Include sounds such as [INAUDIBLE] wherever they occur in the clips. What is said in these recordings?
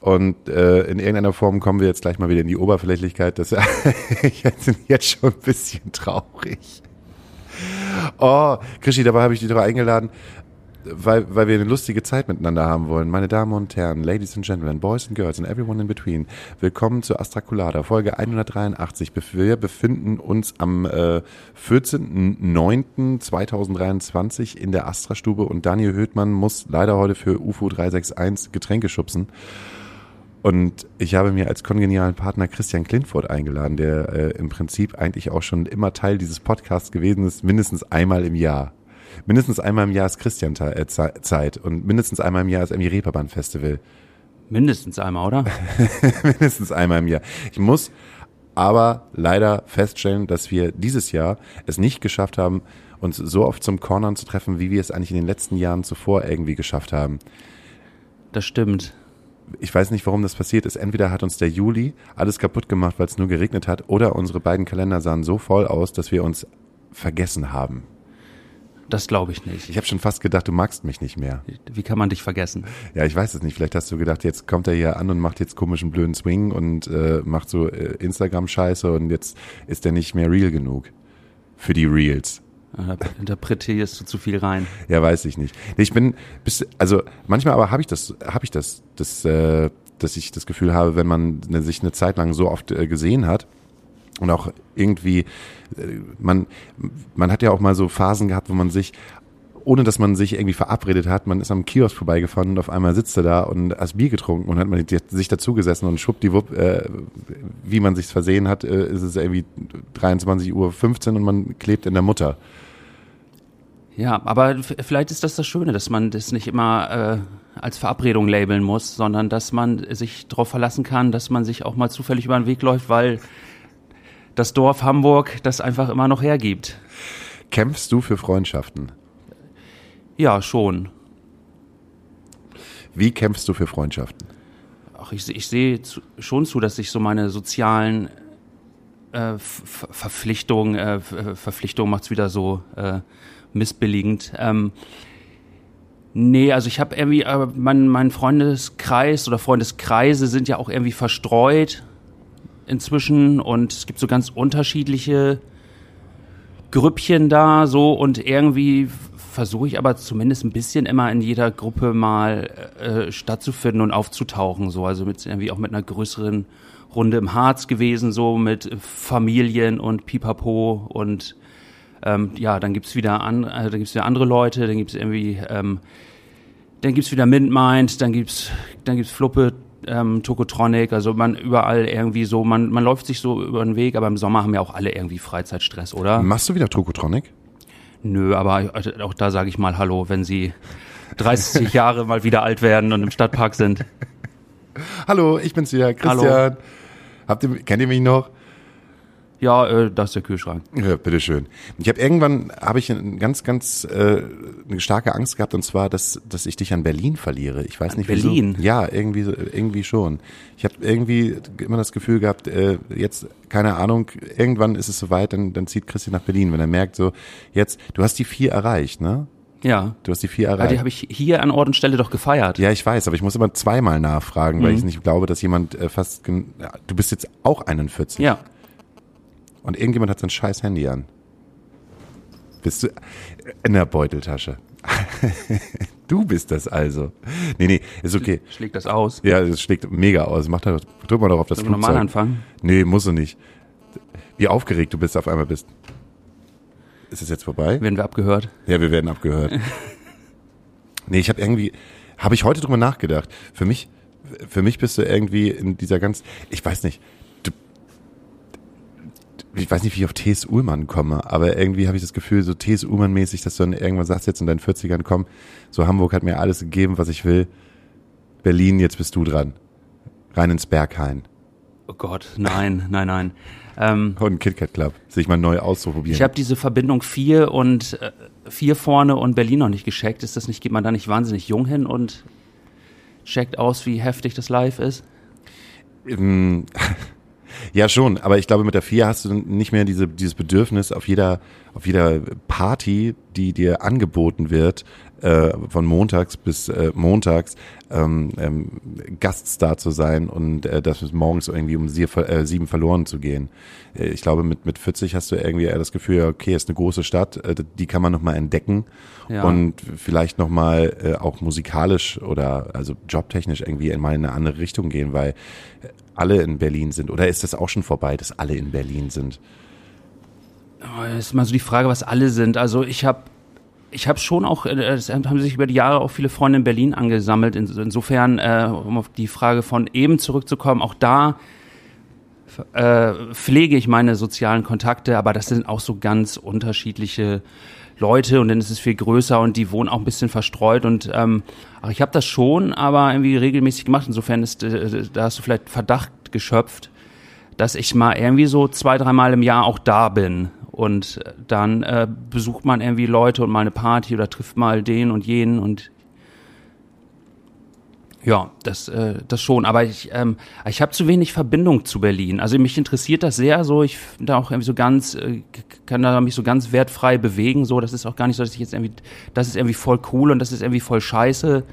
Und äh, in irgendeiner Form kommen wir jetzt gleich mal wieder in die Oberflächlichkeit. Das [LAUGHS] ich bin jetzt schon ein bisschen traurig. Oh, Krischi, dabei habe ich dich doch eingeladen, weil, weil wir eine lustige Zeit miteinander haben wollen. Meine Damen und Herren, Ladies and Gentlemen, Boys and Girls and everyone in between. Willkommen zu Astraculada, Folge 183. Wir befinden uns am äh, 14.09.2023 in der Astra-Stube und Daniel Höhtmann muss leider heute für UFO 361 Getränke schubsen. Und ich habe mir als kongenialen Partner Christian Klintfurt eingeladen, der äh, im Prinzip eigentlich auch schon immer Teil dieses Podcasts gewesen ist, mindestens einmal im Jahr. Mindestens einmal im Jahr ist Christian äh, Zeit und mindestens einmal im Jahr ist irgendwie Reeperbahn Festival. Mindestens einmal, oder? [LAUGHS] mindestens einmal im Jahr. Ich muss aber leider feststellen, dass wir dieses Jahr es nicht geschafft haben, uns so oft zum Cornern zu treffen, wie wir es eigentlich in den letzten Jahren zuvor irgendwie geschafft haben. Das stimmt ich weiß nicht, warum das passiert ist. Entweder hat uns der Juli alles kaputt gemacht, weil es nur geregnet hat, oder unsere beiden Kalender sahen so voll aus, dass wir uns vergessen haben. Das glaube ich nicht. Ich habe schon fast gedacht, du magst mich nicht mehr. Wie kann man dich vergessen? Ja, ich weiß es nicht. Vielleicht hast du gedacht, jetzt kommt er hier an und macht jetzt komischen blöden Swing und äh, macht so äh, Instagram-Scheiße und jetzt ist er nicht mehr real genug. Für die Reels. Interpretierst du zu viel rein? Ja, weiß ich nicht. Ich bin, bis, also manchmal aber habe ich das, habe ich das, das, äh, dass ich das Gefühl habe, wenn man ne, sich eine Zeit lang so oft äh, gesehen hat und auch irgendwie, äh, man, man hat ja auch mal so Phasen gehabt, wo man sich ohne dass man sich irgendwie verabredet hat, man ist am Kiosk vorbeigefahren und auf einmal sitzt er da und hat Bier getrunken und hat man sich dazugesessen und schwuppdiwupp, äh, wie man sich's versehen hat, äh, ist es irgendwie 23.15 Uhr und man klebt in der Mutter. Ja, aber vielleicht ist das das Schöne, dass man das nicht immer äh, als Verabredung labeln muss, sondern dass man sich darauf verlassen kann, dass man sich auch mal zufällig über den Weg läuft, weil das Dorf Hamburg das einfach immer noch hergibt. Kämpfst du für Freundschaften? Ja, schon. Wie kämpfst du für Freundschaften? Ach, ich, ich sehe schon zu, dass ich so meine sozialen äh, Verpflichtungen, äh, Verpflichtungen macht's wieder so äh, missbilligend. Ähm, nee, also ich habe irgendwie, äh, mein, mein Freundeskreis oder Freundeskreise sind ja auch irgendwie verstreut inzwischen und es gibt so ganz unterschiedliche Grüppchen da so und irgendwie versuche ich aber zumindest ein bisschen immer in jeder Gruppe mal äh, stattzufinden und aufzutauchen so. Also mit irgendwie auch mit einer größeren Runde im Harz gewesen so mit Familien und Pipapo und ähm, ja, dann gibt's wieder, an, äh, dann gibt's wieder andere Leute, dann gibt's irgendwie, ähm, dann gibt's wieder Mintmind, dann gibt's, dann gibt's Fluppe, ähm, Tokotronic, also man überall irgendwie so, man, man läuft sich so über den Weg, aber im Sommer haben ja auch alle irgendwie Freizeitstress, oder? Machst du wieder Tokotronic? Nö, aber auch da sage ich mal Hallo, wenn sie 30 [LAUGHS] Jahre mal wieder alt werden und im Stadtpark sind. [LAUGHS] Hallo, ich bin's wieder, Christian. Hallo. Habt ihr, kennt ihr mich noch? Ja, äh, da ist der Kühlschrank. Ja, bitteschön. Ich habe irgendwann habe ich eine ganz, ganz äh, eine starke Angst gehabt und zwar, dass, dass ich dich an Berlin verliere. Ich weiß an nicht Berlin. Wieso. Ja, irgendwie, irgendwie schon. Ich habe irgendwie immer das Gefühl gehabt, äh, jetzt keine Ahnung, irgendwann ist es soweit, dann, dann zieht Christian nach Berlin, wenn er merkt, so jetzt, du hast die vier erreicht, ne? Ja. Du hast die vier erreicht. Aber die habe ich hier an Ort und Stelle doch gefeiert. Ja, ich weiß, aber ich muss immer zweimal nachfragen, weil mhm. ich nicht glaube, dass jemand äh, fast. Du bist jetzt auch 41. Ja. Und irgendjemand hat sein scheiß Handy an. Bist du in der Beuteltasche? [LAUGHS] du bist das also. Nee, nee, ist okay. Schlägt das aus? Ja, das schlägt mega aus. Mach da, drück mal doch auf das Flugzeug. normal anfangen? Nee, musst du nicht. Wie aufgeregt du bist auf einmal bist. Ist es jetzt vorbei? Werden wir abgehört? Ja, wir werden abgehört. [LAUGHS] nee, ich habe irgendwie, habe ich heute drüber nachgedacht. Für mich für mich bist du irgendwie in dieser ganz, ich weiß nicht, ich weiß nicht, wie ich auf T.S. Ullmann komme, aber irgendwie habe ich das Gefühl, so T.S. Ullmann-mäßig, dass du dann irgendwann sagst, jetzt in deinen 40ern, komm, so Hamburg hat mir alles gegeben, was ich will. Berlin, jetzt bist du dran. Rein ins Berghain. Oh Gott, nein, [LAUGHS] nein, nein. Ähm, Und KitKat Club, sich mal neu auszuprobieren. ich habe diese Verbindung 4 und äh, 4 vorne und Berlin noch nicht gescheckt. Ist das nicht, geht man da nicht wahnsinnig jung hin und checkt aus, wie heftig das live ist? [LAUGHS] Ja, schon, aber ich glaube, mit der vier hast du nicht mehr diese, dieses Bedürfnis, auf jeder, auf jeder Party, die dir angeboten wird, äh, von montags bis äh, montags, ähm, ähm, Gaststar zu sein und äh, das bis morgens irgendwie um sie, äh, sieben verloren zu gehen. Äh, ich glaube, mit, mit 40 hast du irgendwie eher das Gefühl, okay, ist eine große Stadt, äh, die kann man nochmal entdecken Ja. und vielleicht nochmal äh, auch musikalisch oder also jobtechnisch irgendwie in mal in eine andere Richtung gehen, weil äh, alle in Berlin sind. Oder ist das auch schon vorbei, dass alle in Berlin sind? Oh, Das ist mal so die Frage, was alle sind. Also ich habe ich habe schon auch, äh, es haben sich über die Jahre auch viele Freunde in Berlin angesammelt. In- Insofern, äh, um auf die Frage von eben zurückzukommen, auch da äh, pflege ich meine sozialen Kontakte, aber das sind auch so ganz unterschiedliche Leute und dann ist es viel größer und die wohnen auch ein bisschen verstreut und ähm, ich habe das schon, aber irgendwie regelmäßig gemacht. Insofern ist, äh, da hast du vielleicht Verdacht geschöpft, dass ich mal irgendwie so zwei, dreimal im Jahr auch da bin. Und dann äh, besucht man irgendwie Leute und mal eine Party oder trifft mal den und jenen und ja, das, äh, das schon. Aber ich, ähm, ich habe zu wenig Verbindung zu Berlin. Also mich interessiert das sehr so. Ich da auch irgendwie so ganz, äh, kann da mich so ganz wertfrei bewegen. So, das ist auch gar nicht so, dass ich jetzt irgendwie, das ist irgendwie voll cool und das ist irgendwie voll scheiße.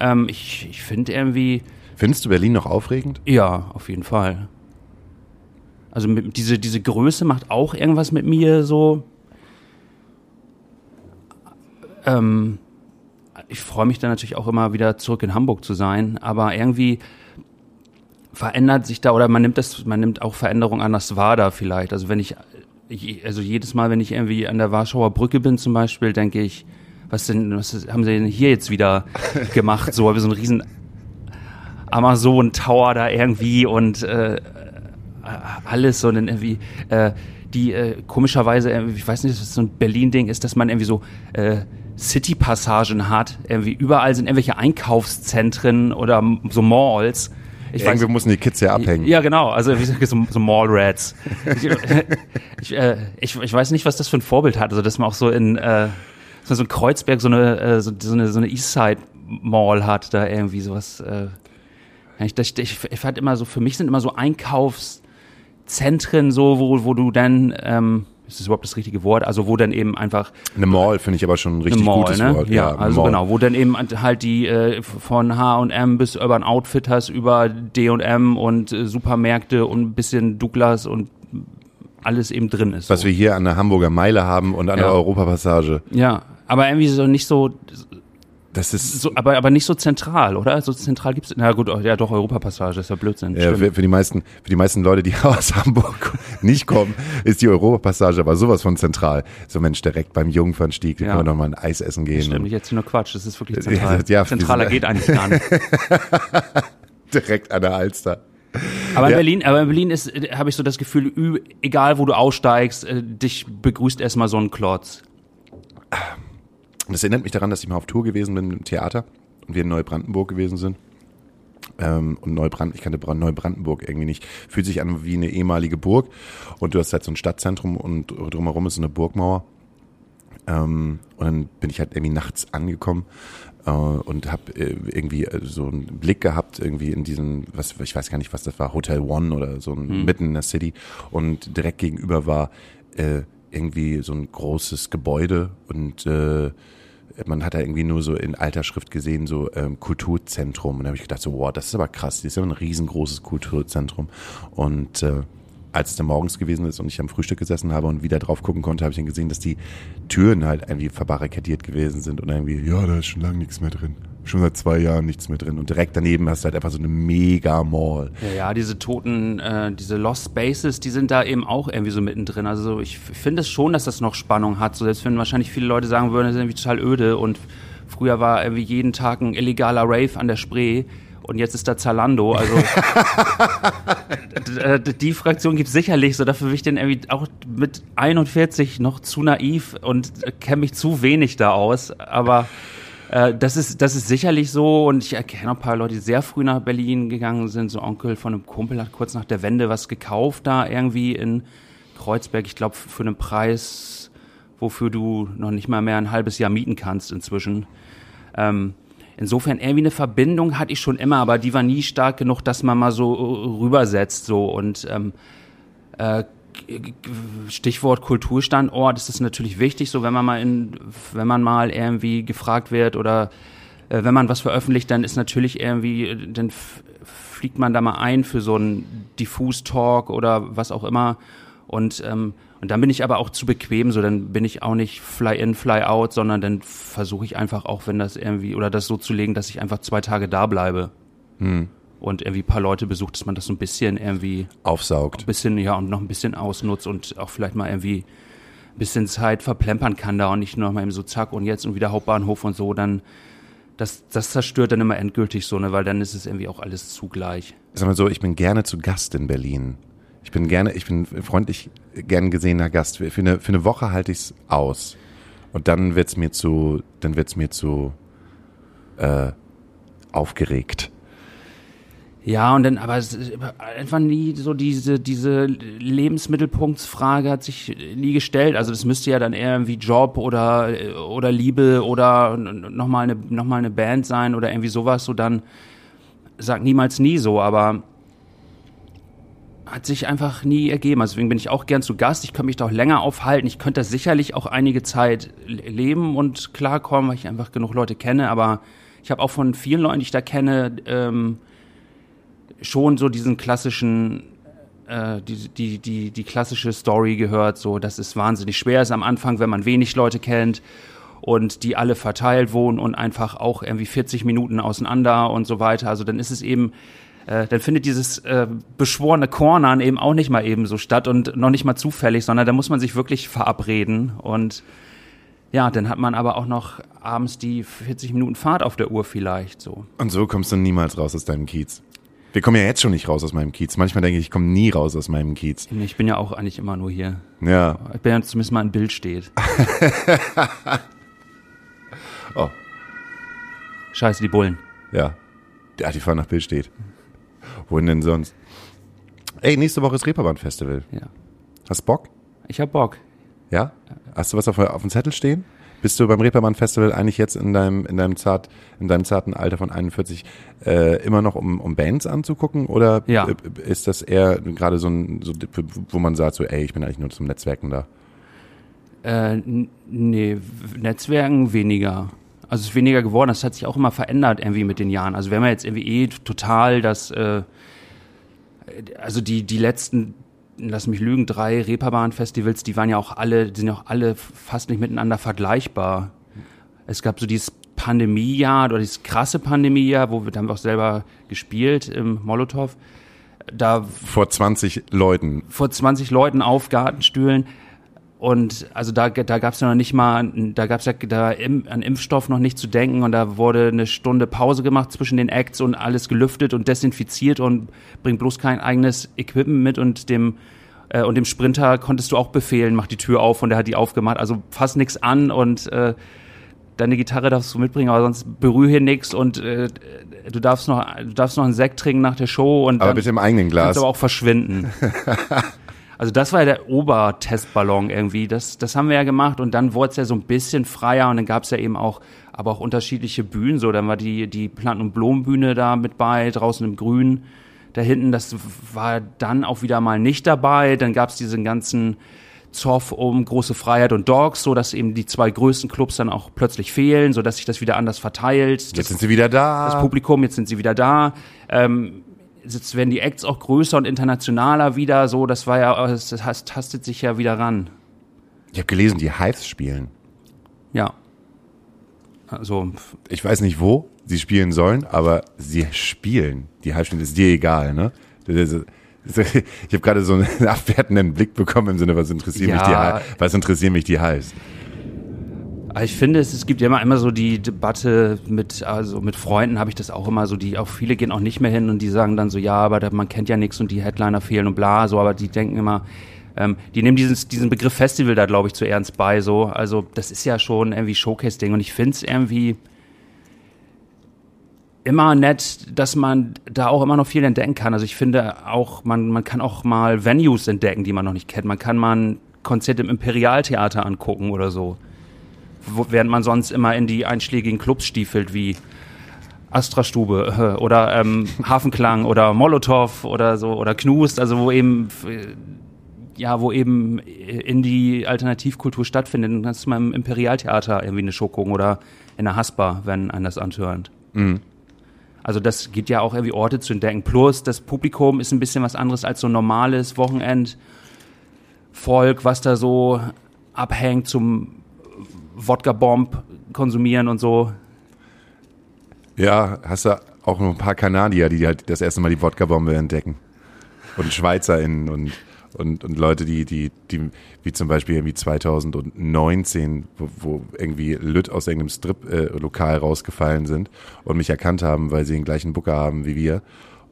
Ähm, ich ich finde irgendwie, Findest du Berlin noch aufregend? ja, auf jeden Fall. Also mit, diese, diese Größe macht auch irgendwas mit mir so. Ähm, ich freue mich dann natürlich auch immer wieder zurück in Hamburg zu sein, aber irgendwie verändert sich da oder man nimmt das, man nimmt auch Veränderungen an, das war da vielleicht. Also wenn ich, ich, also jedes Mal, wenn ich irgendwie an der Warschauer Brücke bin zum Beispiel, denke ich, was denn, was haben sie denn hier jetzt wieder gemacht? So, so ein riesen Amazon Tower da irgendwie und äh, alles so und dann irgendwie äh, die äh, komischerweise irgendwie, ich weiß nicht, das so ein Berlin Ding ist, dass man irgendwie so äh, City Passagen hat, irgendwie überall sind irgendwelche Einkaufszentren oder so Malls. Ich Irgendwo müssen die Kids ja abhängen. ja, genau. Also wie gesagt, so, so Mallrats. Ich, ich, äh, ich, ich weiß nicht, was das für ein Vorbild hat. Also dass man auch so in äh, so in Kreuzberg so eine äh, so, so eine so eine Eastside Mall hat, da irgendwie sowas. Äh, ich, ich, ich, ich fand immer so, für mich sind immer so Einkaufszentren so, wo, wo du dann, ähm, ist das überhaupt das richtige Wort? Also wo dann eben einfach Eine Mall finde ich aber schon ein eine richtig Mall, gutes ne? Wort. Ja, eine also genau, wo dann eben halt die äh, von H&M bis Urban Outfitters über D&M und äh, Supermärkte und ein bisschen Douglas und alles eben drin ist. Was so. wir hier an der Hamburger Meile haben und an Ja. der Europapassage. ja, aber irgendwie so nicht so, Das ist so aber, aber nicht so zentral, oder? So zentral gibt's, na gut, ja doch, Europapassage, ist ja Blödsinn. Ja, stimmt. für, für die meisten, für die meisten Leute, die [LAUGHS] aus Hamburg nicht kommen, ist die Europapassage aber sowas von zentral. So Mensch, direkt beim Jungfernstieg, da Ja. können wir noch mal ein Eis essen gehen. Stimmt, und ich erzähle nur Quatsch, das ist wirklich Ja, zentral. ja, Zentraler [LAUGHS] geht eigentlich gar nicht. [LAUGHS] direkt an der Alster. Aber in Ja. Berlin, aber in Berlin ist, äh, habe ich so das Gefühl, egal wo du aussteigst, äh, dich begrüßt erstmal so ein Klotz. Und das erinnert mich daran, dass ich mal auf Tour gewesen bin im Theater und wir in Neubrandenburg gewesen sind. Ähm, und Neubrand, ich kannte Bra- Neubrandenburg irgendwie nicht. Fühlt sich an wie eine ehemalige Burg. Und du hast halt so ein Stadtzentrum und drumherum ist so eine Burgmauer. Ähm, und dann bin ich halt irgendwie nachts angekommen äh, und habe äh, irgendwie äh, so einen Blick gehabt irgendwie in diesen, was ich weiß gar nicht, was das war, Hotel One oder so ein, mitten in der City. Und direkt gegenüber war äh, irgendwie so ein großes Gebäude und äh, man hat da irgendwie nur so in alter Schrift gesehen, so ähm, Kulturzentrum. Und da habe ich gedacht, so, wow, das ist aber krass, das ist ja ein riesengroßes Kulturzentrum. Und äh, als es dann morgens gewesen ist und ich am Frühstück gesessen habe und wieder drauf gucken konnte, habe ich dann gesehen, dass die Türen halt irgendwie verbarrikadiert gewesen sind und irgendwie, ja, da ist schon lange nichts mehr drin. Schon seit zwei Jahren nichts mehr drin. Und direkt daneben hast du halt einfach so eine mega Mall. Ja, ja, diese toten, äh, diese Lost Spaces, die sind da eben auch irgendwie so mittendrin. Also ich finde es schon, dass das noch Spannung hat. So selbst wenn wahrscheinlich viele Leute sagen würden, das ist irgendwie total öde und früher war irgendwie jeden Tag ein illegaler Rave an der Spree und jetzt ist da Zalando. Also [LAUGHS] die Fraktion gibt sicherlich, so dafür bin ich denn irgendwie auch mit 41 noch zu naiv und kenne mich zu wenig da aus. Aber äh, das ist, das ist sicherlich so und ich erkenne ein paar Leute, die sehr früh nach Berlin gegangen sind. So Onkel von einem Kumpel hat kurz nach der Wende was gekauft da irgendwie in Kreuzberg. Ich glaube für einen Preis, wofür du noch nicht mal mehr ein halbes Jahr mieten kannst inzwischen. Ähm, insofern irgendwie eine Verbindung hatte ich schon immer, aber die war nie stark genug, dass man mal so äh, rübersetzt so und ähm, äh, Stichwort Kulturstandort ist es natürlich wichtig, so wenn man mal in, wenn man mal irgendwie gefragt wird oder äh, wenn man was veröffentlicht, dann ist natürlich irgendwie, äh, dann fliegt man da mal ein für so einen Diffus-Talk oder was auch immer. Und, ähm, und dann bin ich aber auch zu bequem, so dann bin ich auch nicht fly in, fly out, sondern dann versuche ich einfach auch, wenn das irgendwie, oder das so zu legen, dass ich einfach zwei Tage da bleibe und irgendwie ein paar Leute besucht, dass man das so ein bisschen irgendwie Aufsaugt. ein bisschen, ja, und noch ein bisschen ausnutzt und auch vielleicht mal irgendwie ein bisschen Zeit verplempern kann da und nicht nur noch mal eben so zack und jetzt und wieder Hauptbahnhof und so, dann das, das zerstört dann immer endgültig so, ne, weil dann ist es irgendwie auch alles zugleich. Sag mal so, ich bin gerne zu Gast in Berlin. Ich bin gerne, ich bin freundlich gern gesehener Gast. Für eine, für eine Woche halte ich's aus. Und dann wird's mir zu, dann wird's mir zu äh, aufgeregt. Ja, und dann, aber es ist einfach nie so diese, diese Lebensmittelpunktsfrage hat sich nie gestellt. Also das müsste ja dann eher irgendwie Job oder, oder Liebe oder nochmal eine, noch eine Band sein oder irgendwie sowas. So dann sag niemals nie so, aber hat sich einfach nie ergeben. Also deswegen bin ich auch gern zu Gast. Ich könnte mich da auch länger aufhalten. Ich könnte da sicherlich auch einige Zeit le- leben und klarkommen, weil ich einfach genug Leute kenne. Aber ich habe auch von vielen Leuten, die ich da kenne, ähm, schon so diesen klassischen, äh, die, die, die, die klassische Story gehört, so, dass es wahnsinnig schwer ist am Anfang, wenn man wenig Leute kennt und die alle verteilt wohnen und einfach auch irgendwie 40 Minuten auseinander und so weiter. Also dann ist es eben, äh, dann findet dieses äh, beschworene Cornern eben auch nicht mal eben so statt und noch nicht mal zufällig, sondern da muss man sich wirklich verabreden und ja, dann hat man aber auch noch abends die 40 Minuten Fahrt auf der Uhr vielleicht so. Und so kommst du niemals raus aus deinem Kiez. Wir kommen ja jetzt schon nicht raus aus meinem Kiez. Manchmal denke ich, ich komme nie raus aus meinem Kiez. Ich bin ja auch eigentlich immer nur hier. Ja. Ich bin ja zumindest mal ein Bild steht. [LAUGHS] Oh, Scheiße, die Bullen. ja. Ja, die fahren nach Bild steht. Wohin denn sonst? Ey, nächste Woche ist Reeperbahn Festival. Ja. Hast Bock? Ich hab Bock. Ja? Hast du was auf, auf dem Zettel stehen? Bist du beim Reeperbahn Festival eigentlich jetzt in deinem, in deinem, zart, in deinem zarten Alter von 41 äh, immer noch, um, um Bands anzugucken? Oder Ja. ist das eher gerade so ein, so, wo man sagt, so, ey, ich bin eigentlich nur zum Netzwerken da? Äh, nee, Netzwerken weniger. Also es ist weniger geworden. Das hat sich auch immer verändert irgendwie mit den Jahren. Also haben ja jetzt irgendwie eh total das, äh, also die, die letzten, lass mich lügen, drei Reeperbahn-Festivals, die waren ja auch alle, die sind ja auch alle fast nicht miteinander vergleichbar. Es gab so dieses Pandemiejahr oder dieses krasse Pandemiejahr, wo wir, da haben wir auch selber gespielt im Molotow. Da Vor 20 Leuten. vor 20 Leuten auf Gartenstühlen. Und also da, da gab es ja noch nicht mal, da gab es ja da im, an Impfstoff noch nicht zu denken und da wurde eine Stunde Pause gemacht zwischen den Acts und alles gelüftet und desinfiziert und bring bloß kein eigenes Equipment mit und dem äh, und dem Sprinter konntest du auch befehlen, mach die Tür auf und der hat die aufgemacht. Also fass nix an und äh, deine Gitarre darfst du mitbringen, aber sonst berühr hier nix und äh, du darfst noch du darfst noch einen Sekt trinken nach der Show und Aber bitte im eigenen Glas. Kannst aber auch verschwinden. [LAUGHS] also das war ja der Obertestballon irgendwie. Das, das haben wir ja gemacht und dann wurde es ja so ein bisschen freier und dann gab es ja eben auch, aber auch unterschiedliche Bühnen. So, dann war die, die Planten- und Blumenbühne da mit bei, draußen im Grün. Da hinten, das war dann auch wieder mal nicht dabei. Dann gab es diesen ganzen Zoff um große Freiheit und Dogs, so dass eben die zwei größten Clubs dann auch plötzlich fehlen, so dass sich das wieder anders verteilt. Jetzt sind sie wieder da. das Publikum, jetzt sind sie wieder da. Ähm, jetzt werden die Acts auch größer und internationaler wieder, so, das war ja, das, das tastet sich ja wieder ran. ich habe gelesen, die Hives spielen. Ja. Also, Ich weiß nicht, wo sie spielen sollen, aber sie spielen. Die Hives spielen, ist dir egal, ne? [LAUGHS] Ich habe gerade so einen [LAUGHS] abwertenden Blick bekommen im Sinne, was interessieren Ja. mich die Hives? Was interessieren mich die Hives? Ich finde, es, es gibt ja immer, immer so die Debatte mit, also mit Freunden habe ich das auch immer so, die auch viele gehen auch nicht mehr hin und die sagen dann so, ja, aber da, man kennt ja nichts und die Headliner fehlen und bla, so, aber die denken immer, ähm, die nehmen diesen, diesen Begriff Festival da, glaube ich, zu ernst bei, so. Also, das ist ja schon irgendwie Showcase-Ding und ich finde es irgendwie immer nett, dass man da auch immer noch viel entdecken kann. Also ich finde auch, man, man kann auch mal Venues entdecken, die man noch nicht kennt. Man kann mal ein Konzert im Imperialtheater angucken oder so wo, während man sonst immer in die einschlägigen Clubs stiefelt, wie Astra-Stube äh, oder ähm, [LAUGHS] Hafenklang oder Molotow oder so oder Knust, also wo eben äh, ja, wo eben in die Alternativkultur stattfindet. Dann kannst du mal im Imperialtheater irgendwie eine Show gucken oder in der Haspa, wenn einen das anhört. Mhm. Also das geht ja auch irgendwie Orte zu entdecken. Plus das Publikum ist ein bisschen was anderes als so normales Wochenendvolk, was da so abhängt zum Wodka-Bomb konsumieren und so. Ja, hast du auch noch ein paar Kanadier, die halt das erste Mal die Wodka-Bombe entdecken. Und SchweizerInnen und, und, und Leute, die, die, die, wie zum Beispiel irgendwie 2019, wo, wo irgendwie Lütt aus irgendeinem Strip-Lokal äh, rausgefallen sind und mich erkannt haben, weil sie den gleichen Booker haben wie wir.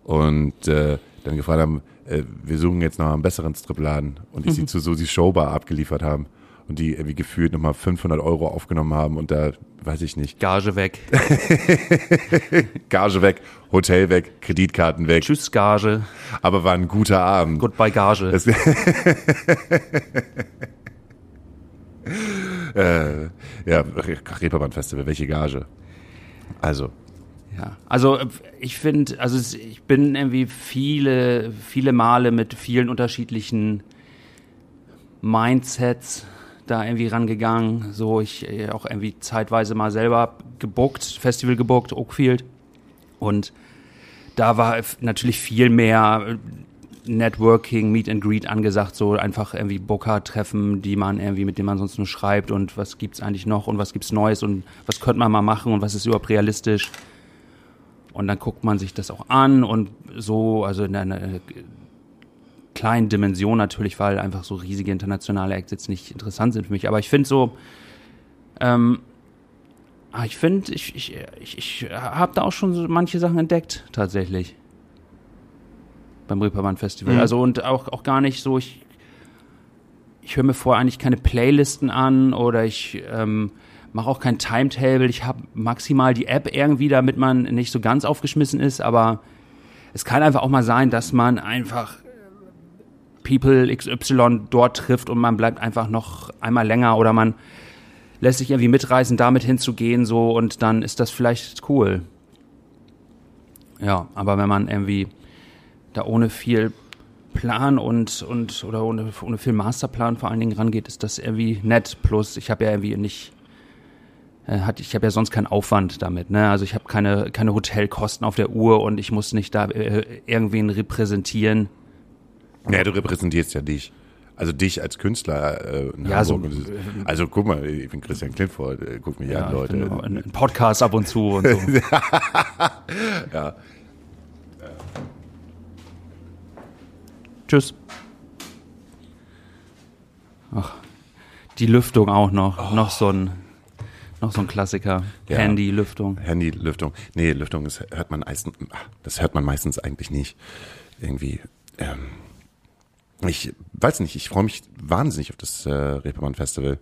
Und äh, dann gefragt haben, äh, wir suchen jetzt noch einen besseren Stripladen und die sie zu Susi Showbar abgeliefert haben und die irgendwie gefühlt nochmal 500 Euro aufgenommen haben und da, weiß ich nicht. Gage weg. [LAUGHS] Gage weg, Hotel weg, Kreditkarten weg. Tschüss, Gage. Aber war ein guter Abend. Goodbye, Gage. [LAUGHS] äh, ja, Reeperbahn Festival, welche Gage? Also. Ja, also ich finde, also ich bin irgendwie viele, viele Male mit vielen unterschiedlichen Mindsets da irgendwie rangegangen. So, ich äh, auch irgendwie zeitweise mal selber gebuckt, Festival gebuckt, Oakfield. Und da war natürlich viel mehr äh, Networking, Meet and Greet angesagt, so einfach irgendwie Booker-Treffen, die man irgendwie, mit denen man sonst nur schreibt und was gibt's eigentlich noch und was gibt's Neues und was könnte man mal machen und was ist überhaupt realistisch. Und dann guckt man sich das auch an und so, also in einer kleinen Dimension natürlich, weil einfach so riesige internationale Acts jetzt nicht interessant sind für mich. Aber ich finde so, ähm, ah, ich finde, ich, ich, ich, ich habe da auch schon so manche Sachen entdeckt, tatsächlich. Beim Reeperbahn Festival. Mhm. Also und auch, auch gar nicht so, ich, ich höre mir vorher eigentlich keine Playlisten an oder ich ähm, mache auch kein Timetable. Ich habe maximal die App irgendwie, damit man nicht so ganz aufgeschmissen ist, aber es kann einfach auch mal sein, dass man einfach People XY dort trifft und man bleibt einfach noch einmal länger oder man lässt sich irgendwie mitreißen, damit hinzugehen so und dann ist das vielleicht cool. Ja, aber wenn man irgendwie da ohne viel Plan und, und oder ohne, ohne viel Masterplan vor allen Dingen rangeht, ist das irgendwie nett. Plus, ich habe ja irgendwie nicht, äh, hat, ich habe ja sonst keinen Aufwand damit. Ne? Also ich habe keine, keine Hotelkosten auf der Uhr und ich muss nicht da äh, irgendwen repräsentieren. Ja, du repräsentierst ja dich. Also dich als Künstler äh, in ja, Hamburg. So, also guck mal, ich bin Christian Klintfort, äh, guck mich ja, an, Leute. Ein Podcast ab und zu und so. [LAUGHS] ja. Tschüss. Ach, die Lüftung auch noch. Oh. Noch so ein noch so ein Klassiker. Ja. Handy-Lüftung. Handy-Lüftung. Nee, Lüftung, das hört man meistens, das hört man meistens eigentlich nicht. Irgendwie. Ähm, ich weiß nicht, ich freue mich wahnsinnig auf das äh, Reeperbahn Festival.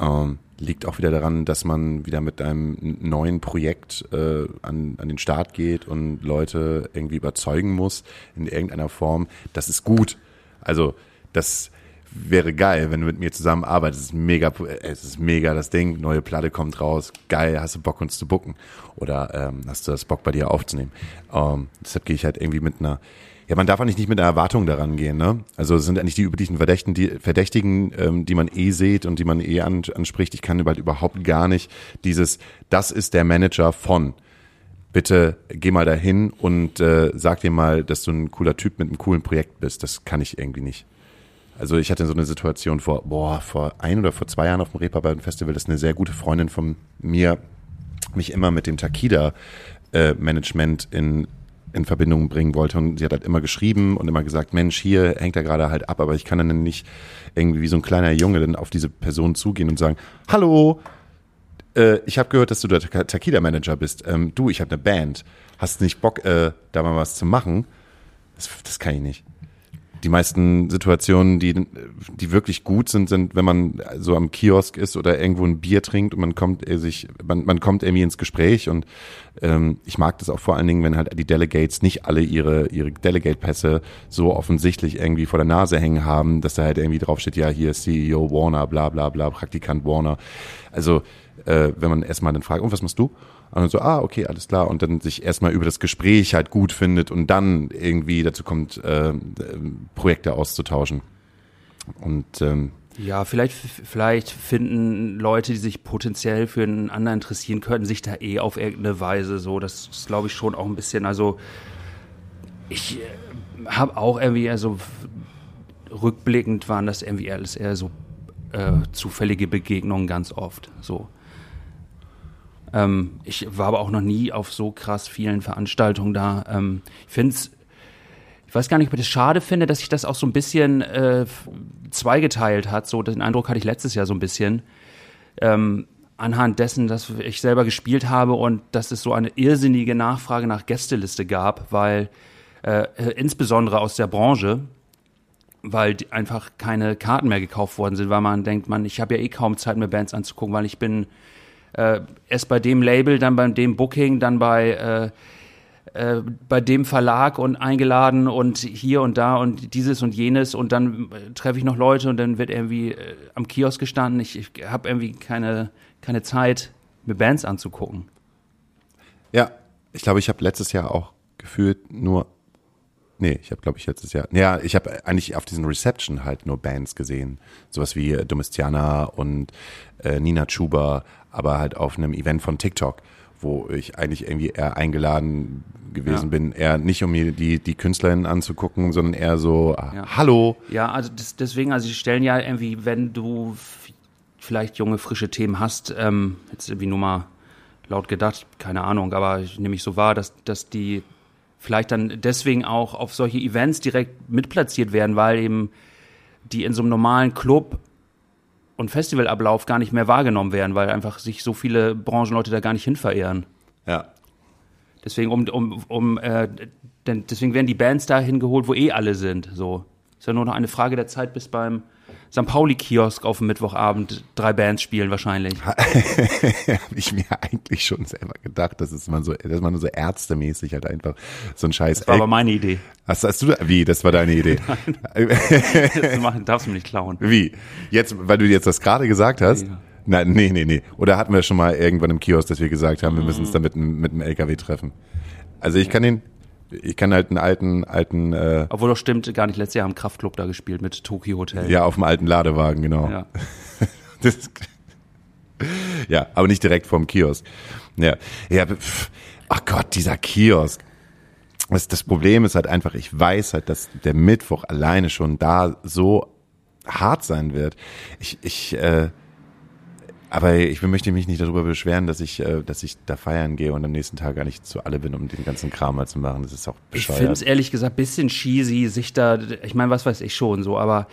Ähm, liegt auch wieder daran, dass man wieder mit einem neuen Projekt äh, an, an den Start geht und Leute irgendwie überzeugen muss in irgendeiner Form. Das ist gut. Also das wäre geil, wenn du mit mir zusammenarbeitest. Es ist mega, es ist mega das Ding. Neue Platte kommt raus. Geil, hast du Bock uns zu bucken oder ähm, hast du das Bock bei dir aufzunehmen? Ähm, deshalb gehe ich halt irgendwie mit einer ja, man darf eigentlich nicht mit einer Erwartung daran gehen, ne? Also es sind eigentlich die üblichen Verdächtigen, die, Verdächtigen, ähm, die man eh sieht und die man eh an, anspricht. Ich kann bald überhaupt gar nicht dieses, das ist der Manager von. Bitte geh mal dahin und äh, sag dir mal, dass du ein cooler Typ mit einem coolen Projekt bist. Das kann ich irgendwie nicht. Also ich hatte so eine Situation vor, boah, vor ein oder vor zwei Jahren auf dem Reeperbahn Festival, dass eine sehr gute Freundin von mir mich immer mit dem Takida äh, Management in in Verbindung bringen wollte. Und sie hat halt immer geschrieben und immer gesagt, Mensch, hier hängt er gerade halt ab, aber ich kann dann nicht irgendwie wie so ein kleiner Junge dann auf diese Person zugehen und sagen, hallo, äh, ich habe gehört, dass du der Takida-Manager bist. Ähm, du, ich habe eine Band. Hast nicht Bock, äh, da mal was zu machen? Das, das kann ich nicht die meisten Situationen, die, die wirklich gut sind, sind, wenn man so am Kiosk ist oder irgendwo ein Bier trinkt und man kommt äh, sich, man, man kommt irgendwie ins Gespräch und ähm, ich mag das auch vor allen Dingen, wenn halt die Delegates nicht alle ihre, ihre Delegate-Pässe so offensichtlich irgendwie vor der Nase hängen haben, dass da halt irgendwie draufsteht, ja, hier ist CEO Warner, bla bla bla, Praktikant Warner. Also, äh, wenn man erstmal dann fragt, und was machst du? Und dann so, ah, okay, alles klar. Und dann sich erstmal über das Gespräch halt gut findet und dann irgendwie dazu kommt, äh, Projekte auszutauschen. Und ähm, ja, vielleicht, vielleicht finden Leute, die sich potenziell für einen anderen interessieren könnten, sich da eh auf irgendeine Weise so. Das ist, glaube ich, schon auch ein bisschen, also ich äh, habe auch irgendwie, also rückblickend waren das irgendwie alles eher so äh, zufällige Begegnungen ganz oft. So. Ähm, ich war aber auch noch nie auf so krass vielen Veranstaltungen da. Ähm, ich finde es, ich weiß gar nicht, ob ich das schade finde, dass sich das auch so ein bisschen äh, zweigeteilt hat. So den Eindruck hatte ich letztes Jahr so ein bisschen. Ähm, anhand dessen, dass ich selber gespielt habe und dass es so eine irrsinnige Nachfrage nach Gästeliste gab, weil äh, insbesondere aus der Branche, weil einfach keine Karten mehr gekauft worden sind, weil man denkt, man, ich habe ja eh kaum Zeit, mir Bands anzugucken, weil ich bin äh, erst bei dem Label, dann bei dem Booking, dann bei äh, äh, bei dem Verlag und eingeladen und hier und da und dieses und jenes und dann äh, treffe ich noch Leute und dann wird irgendwie äh, am Kiosk gestanden. Ich, ich habe irgendwie keine, keine Zeit, mir Bands anzugucken. Ja, ich glaube, ich habe letztes Jahr auch gefühlt nur Nee, ich habe, glaube ich, letztes Jahr. Ja, ich habe eigentlich auf diesen Reception halt nur Bands gesehen. Sowas wie äh, Domestiana und äh, Nina Chuba, aber halt auf einem Event von TikTok, wo ich eigentlich irgendwie eher eingeladen gewesen ja. bin, eher nicht um mir die, die Künstlerinnen anzugucken, sondern eher so, ah, ja. hallo. Ja, also das, deswegen, also sie stellen ja irgendwie, wenn du vielleicht junge, frische Themen hast, ähm, jetzt irgendwie nur mal laut gedacht, keine Ahnung, aber ich nehme ich so wahr, dass, dass die vielleicht dann deswegen auch auf solche Events direkt mitplatziert werden, weil eben die in so einem normalen Club und Festivalablauf gar nicht mehr wahrgenommen werden, weil einfach sich so viele Branchenleute da gar nicht hin verehren. Ja. Deswegen um um um äh, denn deswegen werden die Bands da hingeholt, wo eh alle sind. So ist ja nur noch eine Frage der Zeit, bis beim St. Pauli-Kiosk auf dem Mittwochabend drei Bands spielen wahrscheinlich. [LAUGHS] Habe ich mir eigentlich schon selber gedacht, dass es man so, dass man so ärztemäßig halt einfach so ein Scheiß. Das war aber meine Idee. Hast, hast du, wie, das war deine Idee? [LAUGHS] das [LAUGHS] machen, darfst du mich nicht klauen. Wie? Jetzt, weil du jetzt das gerade gesagt hast? Ja. Nein, nee, nee, nee. Oder hatten wir schon mal irgendwann im Kiosk, dass wir gesagt haben, wir müssen uns da mit, mit einem LKW treffen? Also ich kann den, ich kann halt einen alten, alten. Äh, Obwohl doch stimmt, gar nicht. Letztes Jahr haben Kraftclub da gespielt mit Tokyo Hotel. Ja, auf dem alten Ladewagen, genau. Ja. [LAUGHS] das, ja, aber nicht direkt vorm Kiosk. Ja, ja. Ach Gott, dieser Kiosk. Das, das Problem ist halt einfach, ich weiß halt, dass der Mittwoch alleine schon da so hart sein wird. Ich, ich, äh, aber ich möchte mich nicht darüber beschweren, dass ich, äh, dass ich da feiern gehe und am nächsten Tag gar nicht zu alle bin, um den ganzen Kram mal zu machen. Das ist auch bescheuert. Ich finde es ehrlich gesagt bisschen cheesy, sich da, ich meine, was weiß ich schon so, aber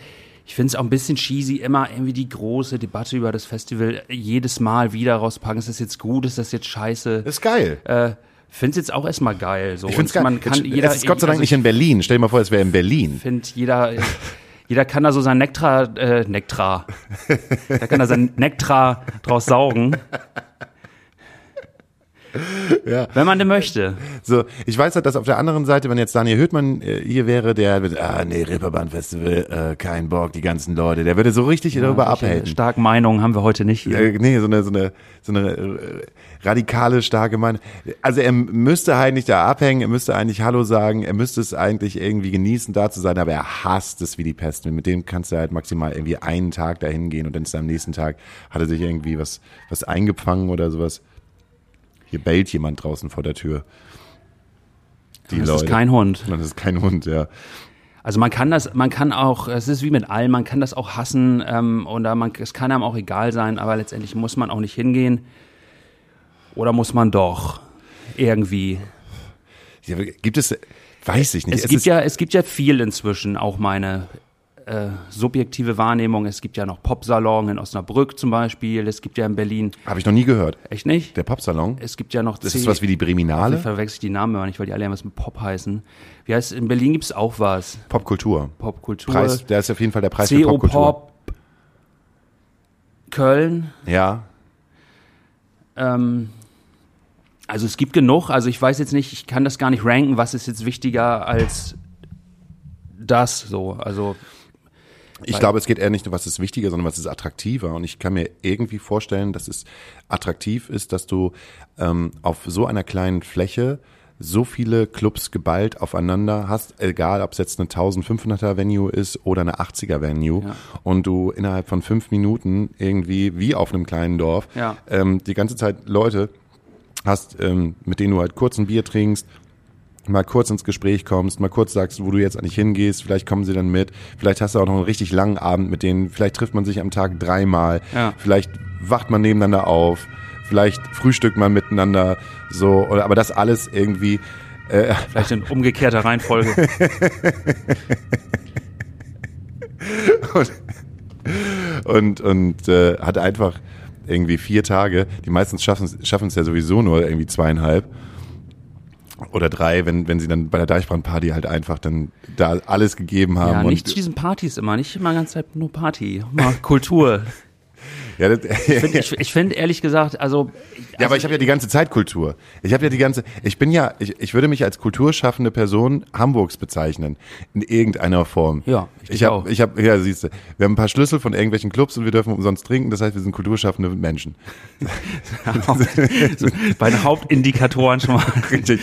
ich finde es auch ein bisschen cheesy, immer irgendwie die große Debatte über das Festival jedes Mal wieder rauspacken. Ist das jetzt gut? Ist das jetzt scheiße? Das ist geil. Äh, finde es jetzt auch erstmal geil. So. Ich finde es geil. Man kann jeder, es ist Gott sei Dank also nicht in Berlin. Stell dir mal vor, es wäre in Berlin. Ich finde jeder, [LAUGHS] Jeder kann da so sein Nektar, äh, Nektar. da kann da sein Nektar draus saugen. Ja. Wenn man denn möchte. So, ich weiß halt, dass auf der anderen Seite, wenn jetzt Daniel Hüttmann äh, hier wäre, der würde, ah nee, Reeperbahn Festival, äh, kein Bock, die ganzen Leute, der würde so richtig ja, darüber abhalten. Starke Meinung haben wir heute nicht hier. Äh, nee, so eine, so eine, so eine äh, radikale, starke Meinung. Also er müsste eigentlich da abhängen, er müsste eigentlich Hallo sagen, er müsste es eigentlich irgendwie genießen, da zu sein, aber er hasst es wie die Pest. Mit dem kannst du halt maximal irgendwie einen Tag dahin gehen und dann ist er am nächsten Tag, hat er sich irgendwie was, was eingefangen oder sowas. Hier bellt jemand draußen vor der Tür. Die das Leute. ist kein Hund. Das ist kein Hund, ja. Also man kann das, man kann auch, es ist wie mit allem, man kann das auch hassen ähm, oder man, es kann einem auch egal sein, aber letztendlich muss man auch nicht hingehen. Oder muss man doch irgendwie? Ja, gibt es, weiß ich nicht. Es, es gibt ja, es gibt ja viel inzwischen, auch meine äh, subjektive Wahrnehmung. Es gibt ja noch Popsalon in Osnabrück zum Beispiel. Es gibt ja in Berlin. Habe ich noch nie gehört. Echt nicht? Der Popsalon? Es gibt ja noch. Das ist was wie die Breminale? Ich verwechsel die Namen immer nicht, weil die alle irgendwas mit Pop heißen. Wie heißt in Berlin gibt es auch was. Popkultur. Popkultur. Preis, der ist auf jeden Fall der Preis für CO Popkultur. Pop. Köln. Ja. Ähm, also es gibt genug. Also ich weiß jetzt nicht, ich kann das gar nicht ranken, was ist jetzt wichtiger als das so. Also Ich glaube, es geht eher nicht nur, was ist wichtiger, sondern was ist attraktiver. Und ich kann mir irgendwie vorstellen, dass es attraktiv ist, dass du ähm, auf so einer kleinen Fläche so viele Clubs geballt aufeinander hast, egal ob es jetzt eine 1500er Venue ist oder eine 80er Venue Ja. und du innerhalb von fünf Minuten irgendwie wie auf einem kleinen Dorf Ja. ähm, die ganze Zeit Leute hast, ähm, mit denen du halt kurz ein Bier trinkst, mal kurz ins Gespräch kommst, mal kurz sagst, wo du jetzt eigentlich hingehst, vielleicht kommen sie dann mit, vielleicht hast du auch noch einen richtig langen Abend mit denen, vielleicht trifft man sich am Tag dreimal, Ja. vielleicht wacht man nebeneinander auf, vielleicht frühstückt man miteinander, so, oder, aber das alles irgendwie, äh, [LAUGHS] vielleicht in umgekehrter Reihenfolge. [LAUGHS] und, und äh, hat einfach irgendwie vier Tage, die meisten schaffen es ja sowieso nur irgendwie zweieinhalb oder drei, wenn, wenn sie dann bei der Deichbrandparty halt einfach dann da alles gegeben haben. ja, und, nicht zu diesen Partys immer, nicht immer ganz Zeit nur Party, mal Kultur. Ja, das, Ich finde ich, ich find ehrlich gesagt, also Ja, aber ich habe ja die ganze Zeit Kultur. Ich habe ja die ganze, ich bin ja, ich, ich würde mich als kulturschaffende Person Hamburgs bezeichnen in irgendeiner Form. Ja, ich ich, habe, auch. ich habe, ja, siehst du, wir haben ein paar Schlüssel von irgendwelchen Clubs und wir dürfen umsonst trinken. Das heißt, wir sind kulturschaffende Menschen. [LAUGHS] bei den Hauptindikatoren schon mal [LAUGHS] Richtig.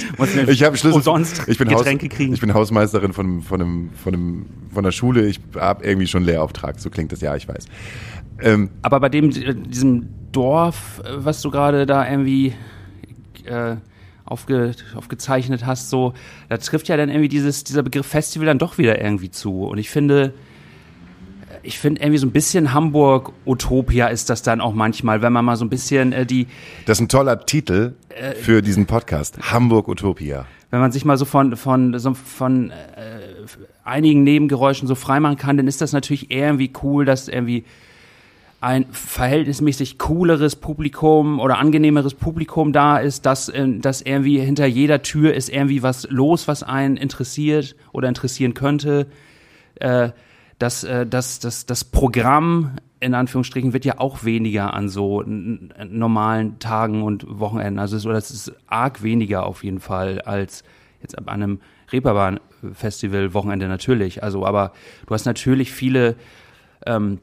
Ich habe Schlüssel. umsonst ich bin Getränke Haus, kriegen. Ich bin Hausmeisterin von, von, einem, von, einem, von einer Schule. Ich habe irgendwie schon einen Lehrauftrag. So klingt das ja, ich weiß. Ähm, Aber bei dem, äh, diesem Dorf, äh, was du gerade da irgendwie äh, aufge, aufgezeichnet hast, so, da trifft ja dann irgendwie dieses, dieser Begriff Festival dann doch wieder irgendwie zu. Und ich finde, ich finde irgendwie so ein bisschen Hamburg Utopia ist das dann auch manchmal, wenn man mal so ein bisschen äh, die, das ist ein toller Titel für diesen Podcast. Hamburg Utopia. wenn man sich mal so von von so von äh, einigen Nebengeräuschen so freimachen kann, dann ist das natürlich irgendwie cool, dass irgendwie ein verhältnismäßig cooleres Publikum oder angenehmeres Publikum da ist, dass, äh, dass irgendwie hinter jeder Tür ist irgendwie was los, was einen interessiert oder interessieren könnte. Äh, das, äh, das, das, das Programm in Anführungsstrichen wird ja auch weniger an so normalen Tagen und Wochenenden. Also es, oder es ist arg weniger auf jeden Fall als jetzt ab einem Reeperbahn-Festival Wochenende natürlich. Also, aber du hast natürlich viele ähm,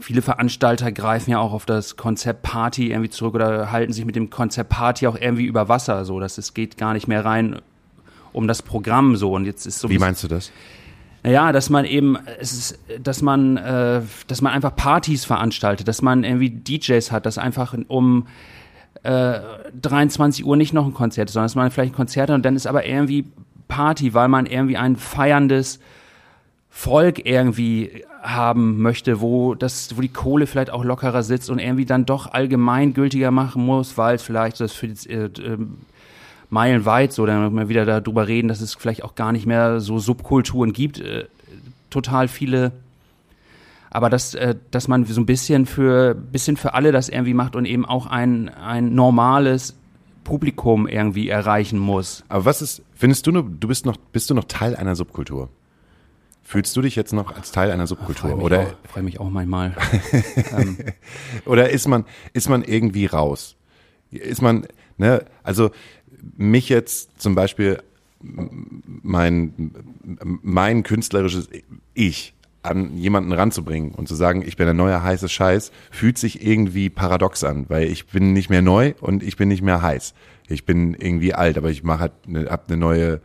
viele Veranstalter greifen ja auch auf das Konzept Party irgendwie zurück oder halten sich mit dem Konzept Party auch irgendwie über Wasser, so dass es geht gar nicht mehr rein um das Programm so und jetzt ist so Wie meinst du das? naja, dass man eben, es ist, dass man, äh, dass man einfach Partys veranstaltet, dass man irgendwie DJs hat, dass einfach um äh, 23 Uhr nicht noch ein Konzert ist, sondern dass man vielleicht ein Konzert hat und dann ist aber irgendwie Party, weil man irgendwie ein feierndes Volk irgendwie haben möchte, wo das, wo die Kohle vielleicht auch lockerer sitzt und irgendwie dann doch allgemeingültiger machen muss, weil es vielleicht das für jetzt, äh, ähm, meilenweit so, dann mal wieder darüber reden, dass es vielleicht auch gar nicht mehr so Subkulturen gibt, äh, total viele. Aber dass, äh, dass man so ein bisschen für, bisschen für alle das irgendwie macht und eben auch ein, ein normales Publikum irgendwie erreichen muss. Aber was ist, findest du, du bist noch, bist du noch Teil einer Subkultur? Fühlst du dich jetzt noch als Teil einer Subkultur? mich Oder, auch, freu mich auch manchmal. [LAUGHS] oder ist man, ist man irgendwie raus? Ist man, ne, also mich jetzt zum Beispiel mein, mein künstlerisches Ich an jemanden ranzubringen und zu sagen, ich bin ein neuer heißer Scheiß, fühlt sich irgendwie paradox an, weil ich bin nicht mehr neu und ich bin nicht mehr heiß. Ich bin irgendwie alt, aber ich mache halt, ne, hab eine neue,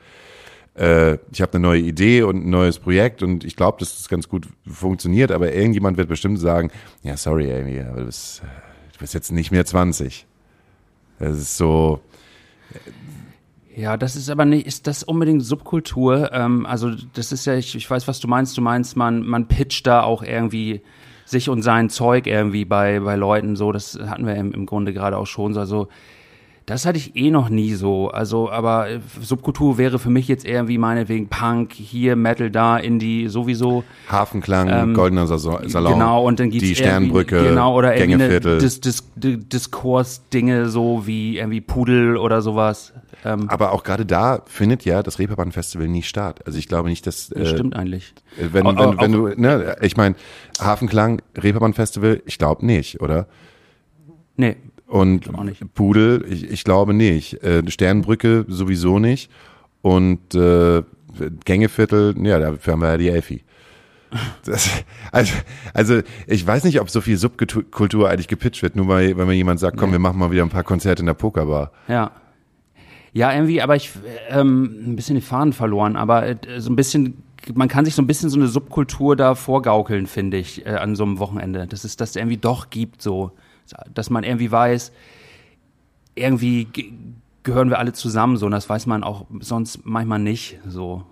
äh, ich habe eine neue Idee und ein neues Projekt und ich glaube, dass das ganz gut funktioniert, aber irgendjemand wird bestimmt sagen, ja, sorry, Amy, aber du bist, du bist jetzt nicht mehr 20. Das ist so, Ja, das ist aber nicht, ist das unbedingt Subkultur? Ähm, also das ist ja, ich, ich weiß, was du meinst. Du meinst, man, man pitcht da auch irgendwie sich und sein Zeug irgendwie bei, bei Leuten so. Das hatten wir im, im Grunde gerade auch schon so. Also Das hatte ich eh noch nie so. Also, aber äh, Subkultur wäre für mich jetzt eher wie meinetwegen Punk, hier Metal, da, Indie, sowieso. Hafenklang, Ähm, Goldener Sa- Salon. Genau, und dann gibt's die Sternbrücke, genau, oder Gängeviertel. Dis Dis Dis Diskurs-Dinge, so wie irgendwie Pudel oder sowas. Ähm, Aber auch gerade da findet ja das Reeperbahn Festival nie statt. Also ich glaube nicht, dass äh, stimmt eigentlich. wenn, Au- wenn, au- wenn du, ne, ich meine, Hafenklang, Reeperbahn Festival, ich glaube nicht, oder? Nee, Und nicht. Pudel, ich, ich glaube nicht. Äh, Sternbrücke sowieso nicht. Und äh, Gängeviertel, ja, dafür haben wir ja die Elfi. Das, also, also ich weiß nicht, ob so viel Subkultur eigentlich gepitcht wird, nur weil, weil mir jemand sagt, komm, wir machen mal wieder ein paar Konzerte in der Pokerbar. Ja. Ja, irgendwie, aber ich ähm, ein bisschen die Fahnen verloren, aber äh, so ein bisschen, man kann sich so ein bisschen so eine Subkultur da vorgaukeln, finde ich, äh, an so einem Wochenende. Dass es das irgendwie doch gibt, so. Dass man irgendwie weiß, irgendwie ge- gehören wir alle zusammen, so, und das weiß man auch sonst manchmal nicht, so.